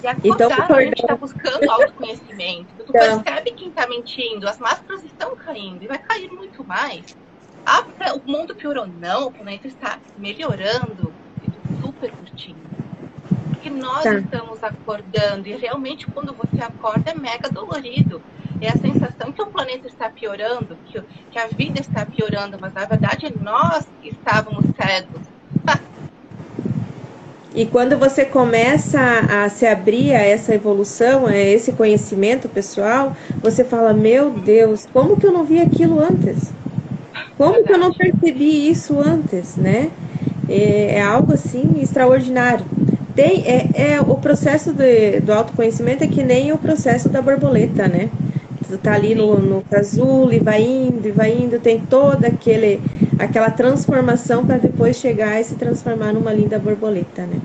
E acordaram, então, a gente está buscando autoconhecimento. Tu então. percebe quem está mentindo, as máscaras estão caindo e vai cair muito mais. Ah, o mundo piorou. Não, o planeta está melhorando. Estou super curtindo. Porque nós tá. estamos acordando e realmente quando você acorda é mega dolorido. É a sensação que o planeta está piorando, que, que a vida está piorando, mas na verdade nós estávamos cegos. E quando você começa a se abrir a essa evolução, a esse conhecimento pessoal, você fala: Meu Deus, como que eu não vi aquilo antes? Como que eu não percebi isso antes, né? É, é algo assim extraordinário. Tem, é, é o processo de, do autoconhecimento é que nem o processo da borboleta, né? Tu tá ali no, no casulo e vai indo e vai indo, tem toda aquele, aquela transformação para depois chegar e se transformar numa linda borboleta, né?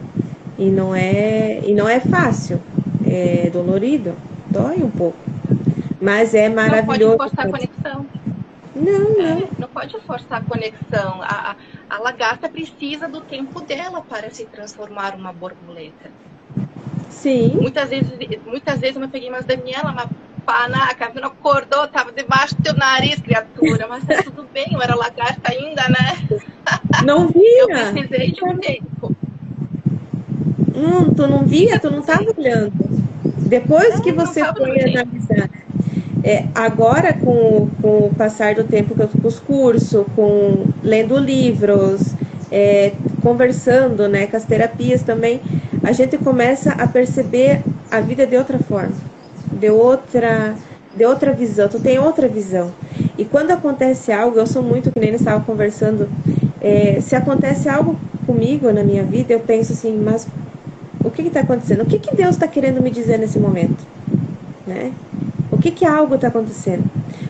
E não é, e não é fácil, é dolorido, dói um pouco, mas é maravilhoso. Não pode forçar a conexão. Não, não. É, não pode forçar a conexão. A, a, lagarta precisa do tempo dela para se transformar uma borboleta. Sim. Muitas vezes, muitas vezes eu me peguei, mas Daniela, mas panaca, não acordou, tava debaixo do teu nariz, criatura, mas tá tudo bem, eu era lagarta ainda, né? Não via. Eu precisei de um tempo. Hum, tu não via, tu não estava olhando. Depois não, que você foi analisar. É, agora, com, com o passar do tempo com os cursos, com lendo livros, é, conversando né, com as terapias também, a gente começa a perceber a vida de outra forma de outra, de outra visão, tu tem outra visão. E quando acontece algo, eu sou muito que nem eles estavam conversando, é, se acontece algo comigo na minha vida, eu penso assim, mas o que está acontecendo? O que, que Deus está querendo me dizer nesse momento? Né? Que, que algo está acontecendo?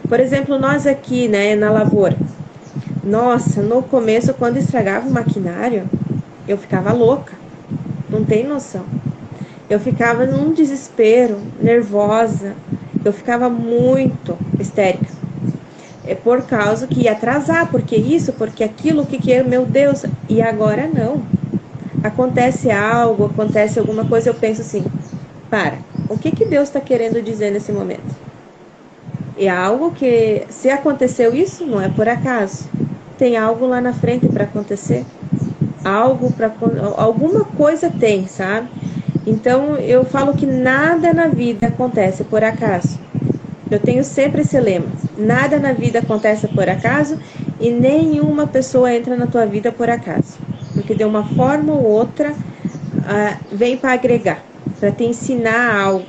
Por exemplo, nós aqui né, na lavoura. Nossa, no começo, quando estragava o maquinário, eu ficava louca. Não tem noção. Eu ficava num desespero, nervosa, eu ficava muito histérica. É por causa que ia atrasar, porque isso, porque aquilo, o que que é, meu Deus, e agora não. Acontece algo, acontece alguma coisa, eu penso assim, para, o que que Deus está querendo dizer nesse momento? É algo que, se aconteceu isso, não é por acaso. Tem algo lá na frente para acontecer. Algo para alguma coisa tem, sabe? Então eu falo que nada na vida acontece por acaso. Eu tenho sempre esse lema: nada na vida acontece por acaso e nenhuma pessoa entra na tua vida por acaso, porque de uma forma ou outra uh, vem para agregar, para te ensinar algo.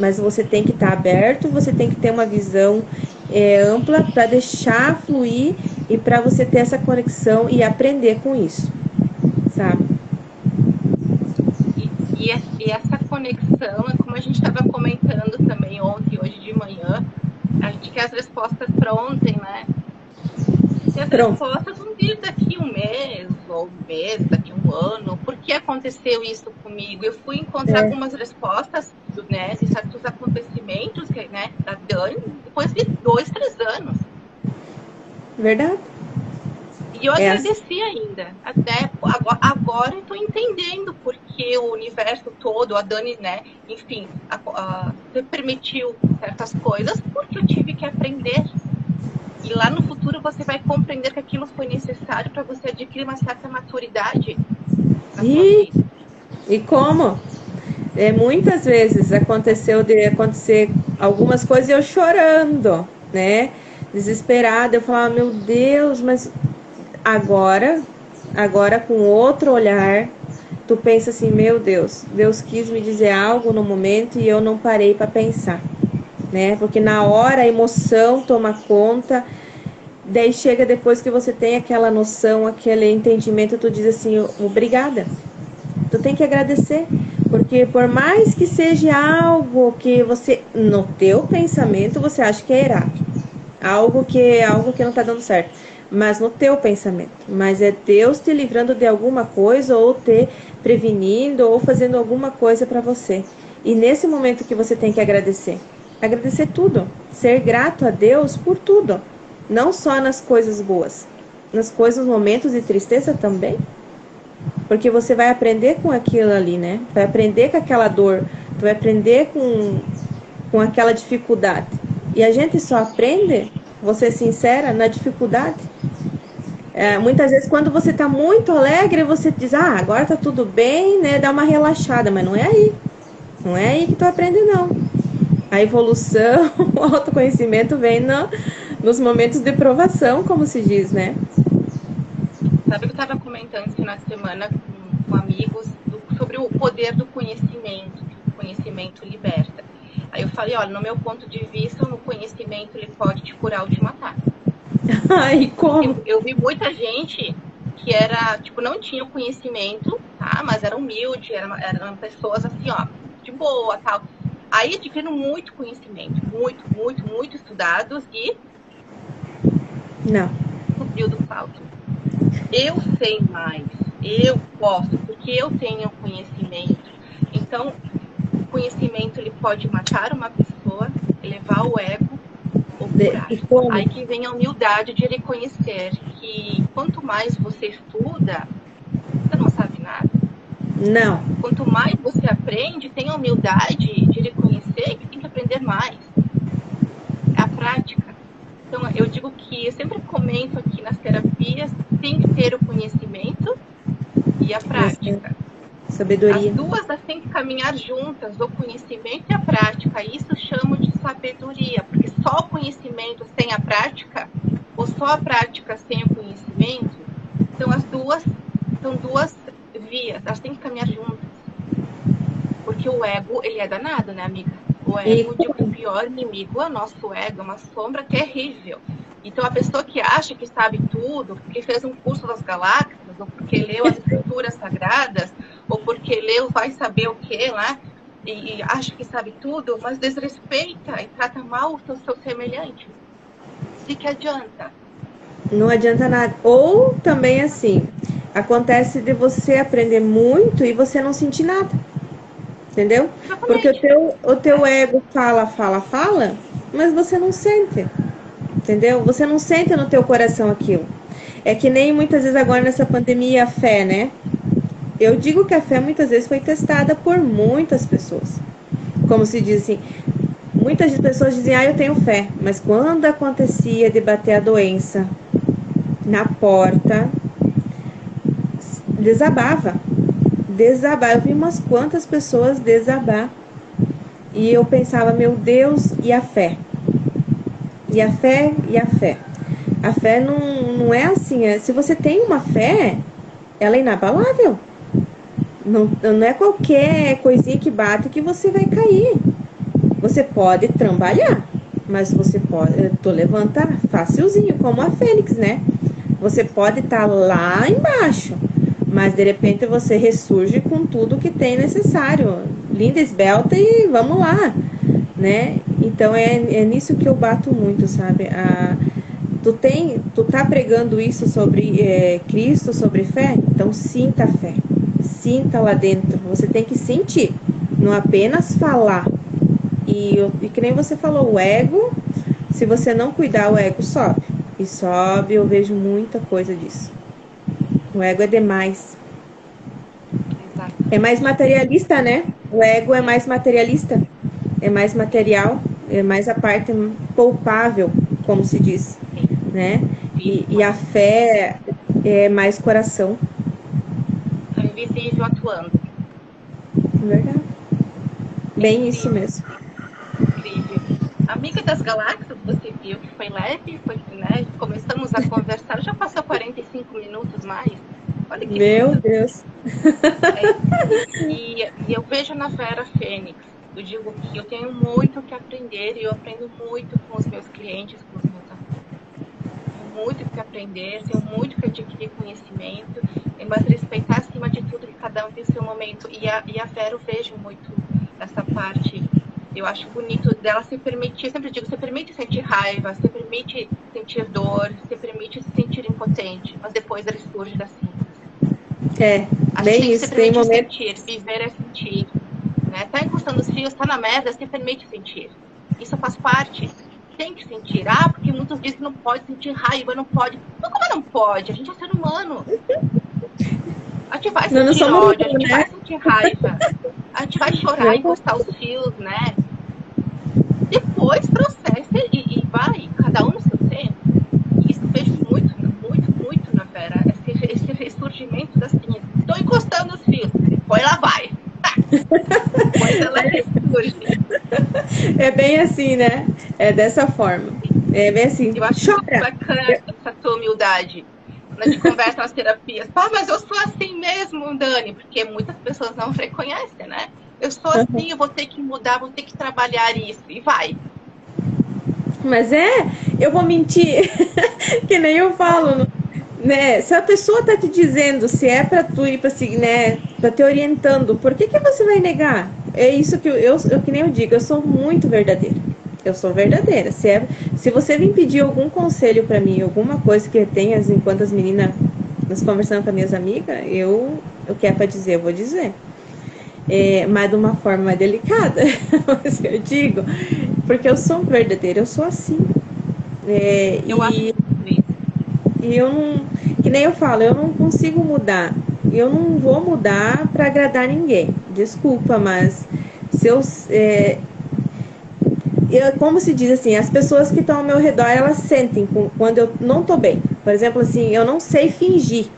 Mas você tem que estar tá aberto, você tem que ter uma visão é, ampla para deixar fluir e para você ter essa conexão e aprender com isso, sabe? E, e essa conexão, é como a gente estava comentando também ontem hoje de manhã, a gente quer as respostas para ontem, né? E as Pronto. respostas vão vir daqui um mês, ou um mês, daqui um ano. Por que aconteceu isso comigo? Eu fui encontrar é. algumas respostas né, de certos acontecimentos né, da Dani depois de dois, três anos. Verdade. E eu é. agradeci ainda. Até agora, agora eu estou entendendo porque o universo todo, a Dani, né, enfim, a, a, permitiu certas coisas, porque eu tive que aprender. E lá no futuro você vai compreender que aquilo foi necessário para você adquirir uma certa maturidade. E, e como? É, muitas vezes aconteceu de acontecer algumas coisas eu chorando, né? Desesperada, eu falava, meu Deus, mas agora, agora com outro olhar, tu pensa assim, meu Deus, Deus quis me dizer algo no momento e eu não parei para pensar, né? Porque na hora a emoção toma conta, daí chega depois que você tem aquela noção, aquele entendimento, tu diz assim, obrigada. Tu tem que agradecer, porque por mais que seja algo que você no teu pensamento você acha que é errado, algo que algo que não está dando certo mas no teu pensamento. Mas é Deus te livrando de alguma coisa ou te prevenindo ou fazendo alguma coisa para você. E nesse momento que você tem que agradecer. Agradecer tudo. Ser grato a Deus por tudo. Não só nas coisas boas. Nas coisas, momentos de tristeza também. Porque você vai aprender com aquilo ali, né? Vai aprender com aquela dor. Vai aprender com, com aquela dificuldade. E a gente só aprende, ser sincera, na dificuldade. É, muitas vezes, quando você está muito alegre, você diz, ah, agora tá tudo bem, né? Dá uma relaxada, mas não é aí. Não é aí que tu aprende, não. A evolução, o autoconhecimento vem no, nos momentos de provação, como se diz, né? Sabe que eu estava comentando de semana com, com amigos do, sobre o poder do conhecimento, que o conhecimento liberta. Aí eu falei, olha, no meu ponto de vista, o conhecimento ele pode te curar ou te matar. Ai, como? Eu, eu, vi muita gente que era, tipo, não tinha o conhecimento, tá? Mas era humilde, eram, eram pessoas assim, ó, de boa, tal. Aí adquiriram muito conhecimento, muito, muito, muito estudados e... Não. Subiu do salto. Eu sei mais, eu posso, porque eu tenho conhecimento. Então, o conhecimento ele pode matar uma pessoa, elevar o ego ou curar. Aí que vem a humildade de reconhecer que quanto mais você estuda, você não sabe nada. Não. Quanto mais você aprende, tem a humildade de reconhecer que tem que aprender mais. É a prática. Então, eu digo que eu sempre comento aqui nas terapias, tem que ter o conhecimento e a prática. Sabedoria. As duas elas têm que caminhar juntas, o conhecimento e a prática. Isso chamo de sabedoria, porque só o conhecimento sem a prática, ou só a prática sem o conhecimento, são as duas, são duas vias, elas têm que caminhar juntas. Porque o ego, ele é danado, né, amiga? O ego, digo, o pior inimigo é o nosso ego, é uma sombra terrível. Então, a pessoa que acha que sabe tudo, porque fez um curso das galáxias, ou porque leu as escrituras sagradas, ou porque leu vai saber o que lá, e, e, acha que sabe tudo, mas desrespeita e trata mal o seu, seu semelhante. De que adianta? Não adianta nada. Ou também assim, acontece de você aprender muito e você não sentir nada. Entendeu? Porque o teu, o teu ego fala, fala, fala, mas você não sente. Entendeu? Você não sente no teu coração aquilo. É que nem muitas vezes agora nessa pandemia a fé, né? Eu digo que a fé muitas vezes foi testada por muitas pessoas. Como se diz assim, muitas pessoas dizem, ah, eu tenho fé. Mas quando acontecia de bater a doença na porta, desabava desabar. Eu vi umas quantas pessoas desabar. E eu pensava, meu Deus, e a fé? E a fé, e a fé. A fé não, não é assim. É, se você tem uma fé, ela é inabalável. Não, não é qualquer coisinha que bate que você vai cair. Você pode trabalhar, mas você pode. Tô levantar facilzinho, como a Fênix, né? Você pode estar tá lá embaixo, mas de repente você ressurge com tudo que tem necessário. Linda, esbelta e vamos lá, né? Então é, é nisso que eu bato muito, sabe? A, tu tem, tu tá pregando isso sobre é, Cristo, sobre fé? Então sinta a fé, sinta lá dentro. Você tem que sentir, não apenas falar. E, e que nem você falou, o ego, se você não cuidar, o ego sobe. E sobe, eu vejo muita coisa disso. O ego é demais. Exato. É mais materialista, né? O ego é mais materialista, é mais material, é mais a parte poupável, como se diz, né? E, e a fé é mais coração. É invisível atuando. Verdade. Bem isso mesmo. Amiga das Galáxias, você viu que foi leve, foi, né? Começamos a conversar, já passou 45 minutos mais. Olha que Meu lindo. Deus. É, e, e, eu vejo na Vera Fênix, eu digo que eu tenho muito que aprender e eu aprendo muito com os meus clientes, com os meus alunos. Tenho muito que aprender, tenho muito que adquirir conhecimento, mas respeitar acima de tudo que cada um tem seu momento. E a, e a Vera eu vejo muito essa parte eu acho bonito dela se permitir, eu sempre digo, você permite sentir raiva, você permite sentir dor, você permite se sentir impotente, mas depois ele surge da cinza. É, a bem isso, tem momento... sentir, viver é sentir. Né? Tá encostando os fios, tá na merda, se permite sentir. Isso faz parte. Tem que sentir. Ah, porque muitos dizem que não pode sentir raiva, não pode. Mas como não pode? A gente é ser humano. A gente vai sentir não, ódio, a gente né? vai sentir raiva. A gente vai chorar, encostar os fios, né? Depois processa e, e vai, cada um no seu tempo. Isso vejo muito, muito, muito na Vera. Esse, esse ressurgimento das pinhas. Estou encostando os fios. Depois ela vai. Depois ela ressurge. É bem assim, né? É dessa forma. É bem assim. Eu acho Chora. bacana essa tua humildade. Quando a gente conversa nas terapias. Pá, mas eu sou assim mesmo, Dani. Porque muitas pessoas não reconhecem, né? Eu sou assim, eu vou ter que mudar, vou ter que trabalhar isso. E vai. Mas é, eu vou mentir, que nem eu falo, né? Se a pessoa tá te dizendo se é para tu ir para seguir, né, tá te orientando, por que que você vai negar? É isso que eu, eu, eu que nem eu digo, eu sou muito verdadeira. Eu sou verdadeira. Se, é, se você vir pedir algum conselho para mim, alguma coisa que tenha, enquanto as meninas conversando com as minhas amigas, eu, eu quero para dizer, eu vou dizer é, mas de uma forma mais delicada, eu digo, porque eu sou verdadeira, eu sou assim. É, eu e, acho e eu não, que nem eu falo, eu não consigo mudar. Eu não vou mudar para agradar ninguém. Desculpa, mas se eu, é, eu, como se diz assim, as pessoas que estão ao meu redor, elas sentem quando eu não estou bem. Por exemplo, assim, eu não sei fingir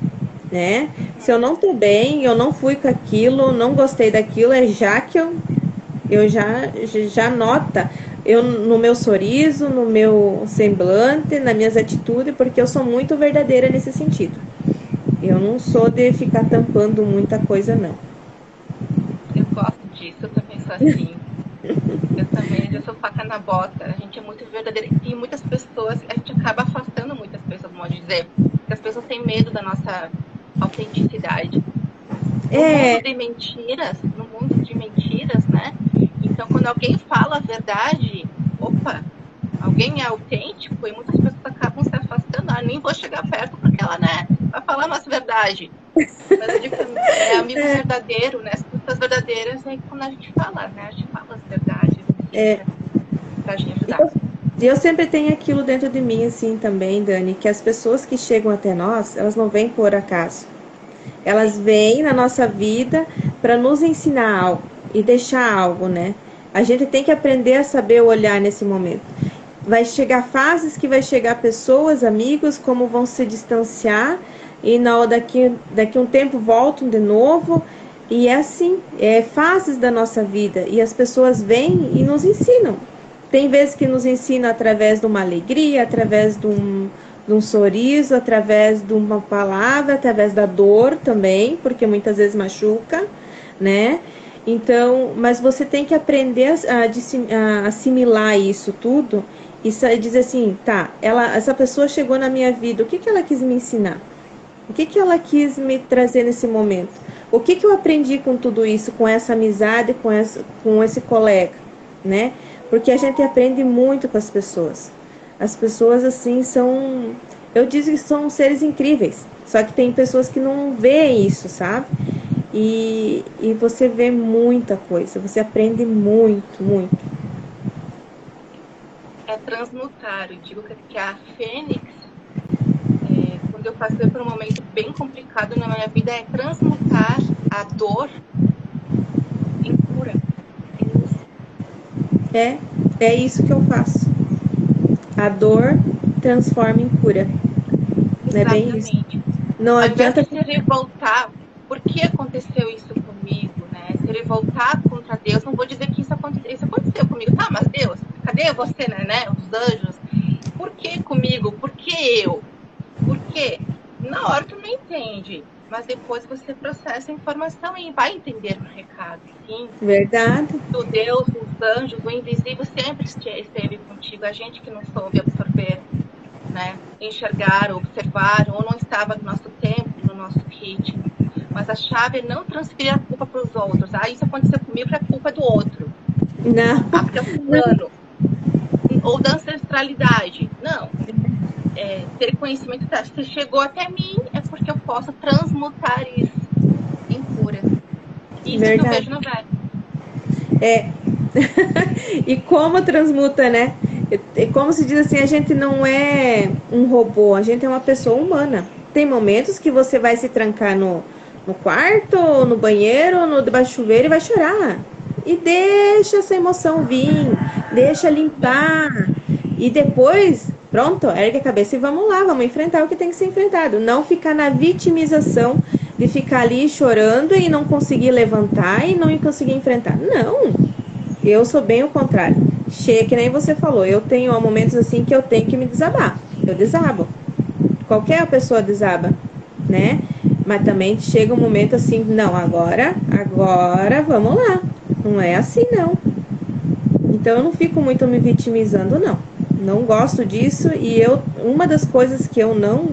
né? Se eu não tô bem, eu não fui com aquilo, não gostei daquilo, é já que eu, eu já, já nota eu no meu sorriso, no meu semblante, nas minhas atitudes, porque eu sou muito verdadeira nesse sentido. Eu não sou de ficar tampando muita coisa, não. Eu gosto disso, eu também sou assim. Eu também, eu sou faca na bota. A gente é muito verdadeira. E muitas pessoas, a gente acaba afastando muitas pessoas, pode dizer. Porque as pessoas têm medo da nossa autenticidade. No é... mundo de mentiras, no mundo de mentiras, né? Então, quando alguém fala a verdade, opa, alguém é autêntico e muitas pessoas acabam se afastando. Ah, nem vou chegar perto porque ela, né, vai falar a nossa verdade. Mas eu digo, é amigo é. verdadeiro, né? As pessoas verdadeiras é quando a gente fala, né? A gente fala as verdades. É. Pra gente ajudar. E eu sempre tenho aquilo dentro de mim, assim, também, Dani, que as pessoas que chegam até nós, elas não vêm por acaso. Elas vêm na nossa vida para nos ensinar algo e deixar algo, né? A gente tem que aprender a saber olhar nesse momento. Vai chegar fases que vai chegar pessoas, amigos, como vão se distanciar e na daqui daqui um tempo voltam de novo e é assim, é fases da nossa vida e as pessoas vêm e nos ensinam. Tem vezes que nos ensina através de uma alegria, através de um, de um sorriso, através de uma palavra, através da dor também, porque muitas vezes machuca, né? Então, mas você tem que aprender a, assimilar isso tudo e dizer assim, tá, ela, essa pessoa chegou na minha vida, o que, que ela quis me ensinar? O que, que ela quis me trazer nesse momento? O que, que eu aprendi com tudo isso, com essa amizade, com, essa, com esse colega, né? porque a gente aprende muito com as pessoas. As pessoas, assim, são. Eu digo que são seres incríveis, só que tem pessoas que não veem isso, sabe? E, e você vê muita coisa, você aprende muito, muito. É transmutar. Eu digo que a Fênix, quando eu passei por um momento bem complicado na minha vida, é transmutar a dor em cura. É, é isso que eu faço. A dor transforma em cura. Não é bem isso? Não adianta se revoltar. Por que aconteceu isso comigo, né? Se revoltar contra Deus, não vou dizer que isso aconteceu, isso aconteceu comigo. Tá, mas Deus, cadê você, né, né? Os anjos. Por que comigo? Por que eu? Quê? Na hora tu não entende mas depois você processa a informação e vai entender o recado. Sim. Verdade. O Deus, os anjos, o invisível sempre esteve contigo. A gente que não soube absorver, né? enxergar, observar, ou não estava no nosso tempo, no nosso ritmo. Mas a chave é não transferir a culpa para os outros. Ah, isso aconteceu comigo, é culpa do outro. Não. Ah, porque é fulano. Ou da ancestralidade. Não é, ter conhecimento da se chegou até mim, é porque eu posso transmutar isso em cura. Isso Verdade. que eu vejo no velho. É. e como transmuta, né? E como se diz assim, a gente não é um robô, a gente é uma pessoa humana. Tem momentos que você vai se trancar no, no quarto, no banheiro, no debaixo do chuveiro e vai chorar. E deixa essa emoção vir, deixa limpar. E depois, pronto, ergue a cabeça e vamos lá, vamos enfrentar o que tem que ser enfrentado. Não ficar na vitimização de ficar ali chorando e não conseguir levantar e não conseguir enfrentar. Não, eu sou bem o contrário. Chega, que nem você falou, eu tenho momentos assim que eu tenho que me desabar. Eu desabo. Qualquer pessoa desaba, né? Mas também chega um momento assim, não, agora, agora vamos lá. Não é assim não. Então eu não fico muito me vitimizando, não. Não gosto disso e eu uma das coisas que eu não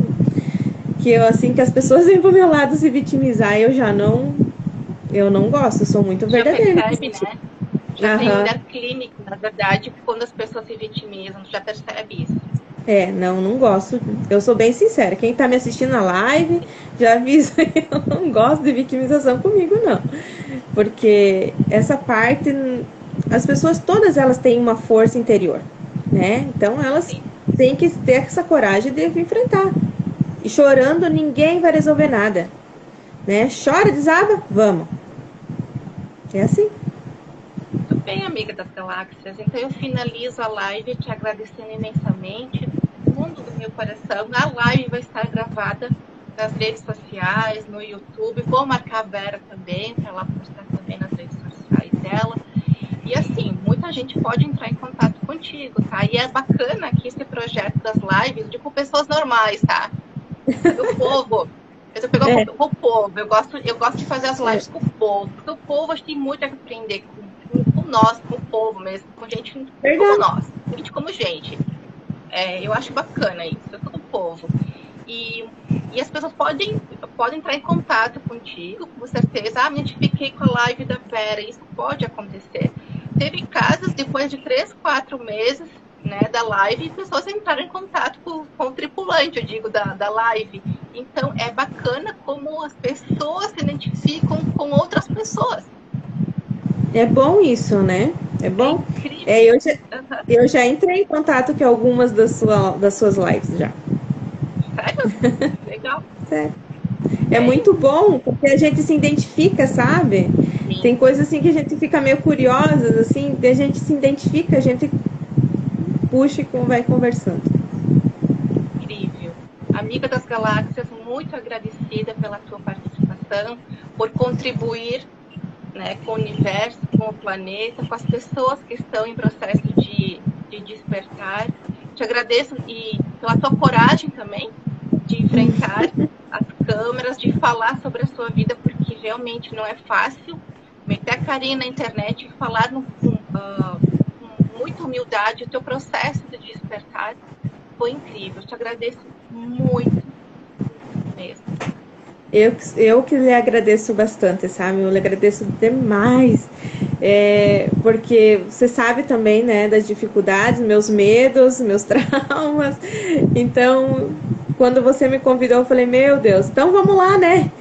que eu assim que as pessoas vêm pro meu lado se vitimizar, eu já não eu não gosto, eu sou muito verdadeira. Já percebe, né? Já uhum. tem olhar clínico, na verdade, quando as pessoas se vitimizam, já percebe isso. É, não, não gosto. Eu sou bem sincera. Quem tá me assistindo na live já avisa que eu não gosto de vitimização comigo, não. Porque essa parte, as pessoas todas elas têm uma força interior, né? Então elas Sim. têm que ter essa coragem de enfrentar. E chorando, ninguém vai resolver nada. Né? Chora, desaba, vamos. É assim. Muito bem, amiga das galáxias. Então eu finalizo a live te agradecendo imensamente. Do fundo do meu coração, a live vai estar gravada nas redes sociais, no YouTube. Vou marcar a Vera também, para ela postar também nas redes sociais dela. E assim, muita gente pode entrar em contato contigo, tá? E é bacana que esse projeto das lives, de com pessoas normais, tá? do povo. Eu tô pegando é. o povo. Eu gosto, eu gosto de fazer as lives é. com o povo. Porque o povo tem muito a aprender com, com, nós, com o povo mesmo, com gente Verdade. como nós, gente como gente. É, eu acho bacana isso, é todo o povo. E, e as pessoas podem, podem entrar em contato contigo, com certeza. Ah, me identifiquei com a live da Vera, isso pode acontecer. Teve casos, depois de três, quatro meses, né, da live pessoas entraram em contato com, com o tripulante, eu digo, da, da live. Então, é bacana como as pessoas se identificam com outras pessoas. É bom isso, né? É bom. É, é eu, já, uhum. eu já entrei em contato com algumas das, sua, das suas lives já. Sério? Legal. Sério. É, é muito bom, porque a gente se identifica, sabe? Sim. Tem coisas assim que a gente fica meio curiosa, assim, a gente se identifica, a gente puxa e vai conversando. Incrível. Amiga das Galáxias, muito agradecida pela tua participação, por contribuir né, com o universo, com o planeta, com as pessoas que estão em processo de, de despertar. Te agradeço e pela tua coragem também de enfrentar as câmeras, de falar sobre a sua vida, porque realmente não é fácil meter a carinha na internet e falar no, uh, muita humildade, o teu processo de despertar foi incrível. Eu te agradeço muito mesmo. Eu, eu que lhe agradeço bastante, sabe? Eu lhe agradeço demais. É, porque você sabe também, né, das dificuldades, meus medos, meus traumas. Então, quando você me convidou, eu falei, meu Deus, então vamos lá, né?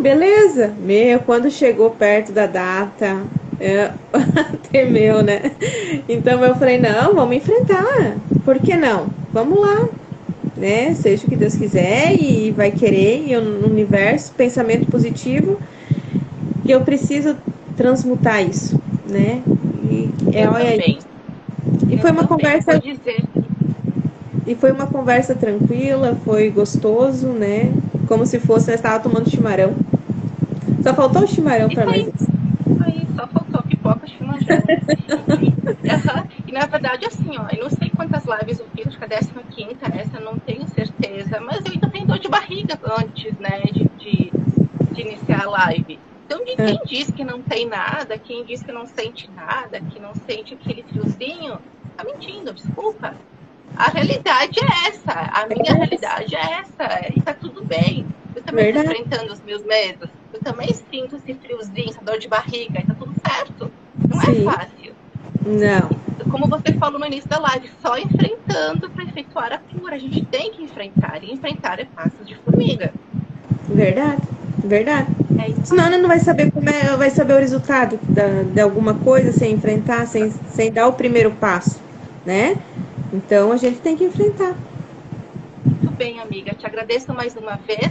Beleza. Meu, quando chegou perto da data, é, temeu, né? Então eu falei, não, vamos enfrentar. Por que não? Vamos lá. Né? Seja o que Deus quiser e vai querer, e no universo, pensamento positivo, que eu preciso transmutar isso, né? E é, olha aí. E foi uma conversa. E foi uma conversa tranquila, foi gostoso, né? Como se fosse, eu estava tomando chimarrão. Só faltou o chimarrão para nós. Aí, só faltou pipoca chimarrão. e, na verdade, assim, ó, eu não sei quantas lives eu fiz, acho que a 15 essa não tenho certeza, mas eu ainda tenho dor de barriga antes, né, de, de, de iniciar a live. Então, de quem é. diz que não tem nada, quem diz que não sente nada, que não sente aquele friozinho, tá mentindo, desculpa. A realidade é essa, a minha é realidade é essa, e tá tudo bem. Eu também estou enfrentando os meus medos. Eu também sinto esse friozinho, essa dor de barriga, e tá tudo certo. Não é Sim. é fácil. Não. Como você falou no início da live, só enfrentando para efetuar a cura. A gente tem que enfrentar, e enfrentar é passos de formiga. Verdade, verdade. É Senão ela não vai saber como é, vai saber o resultado da, de alguma coisa sem enfrentar, sem, sem dar o primeiro passo, né? Então a gente tem que enfrentar. Muito bem, amiga. Te agradeço mais uma vez.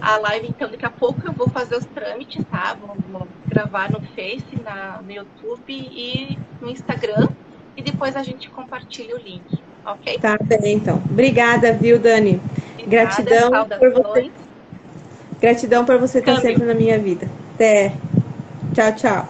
A live, então, daqui a pouco eu vou fazer os trâmites, tá? Vou, vou gravar no Face, na, no YouTube e no Instagram. E depois a gente compartilha o link, ok? Tá bem, então. Obrigada, viu, Dani? Obrigada, Gratidão por você. Gratidão por você estar sempre na minha vida. Até. Tchau, tchau.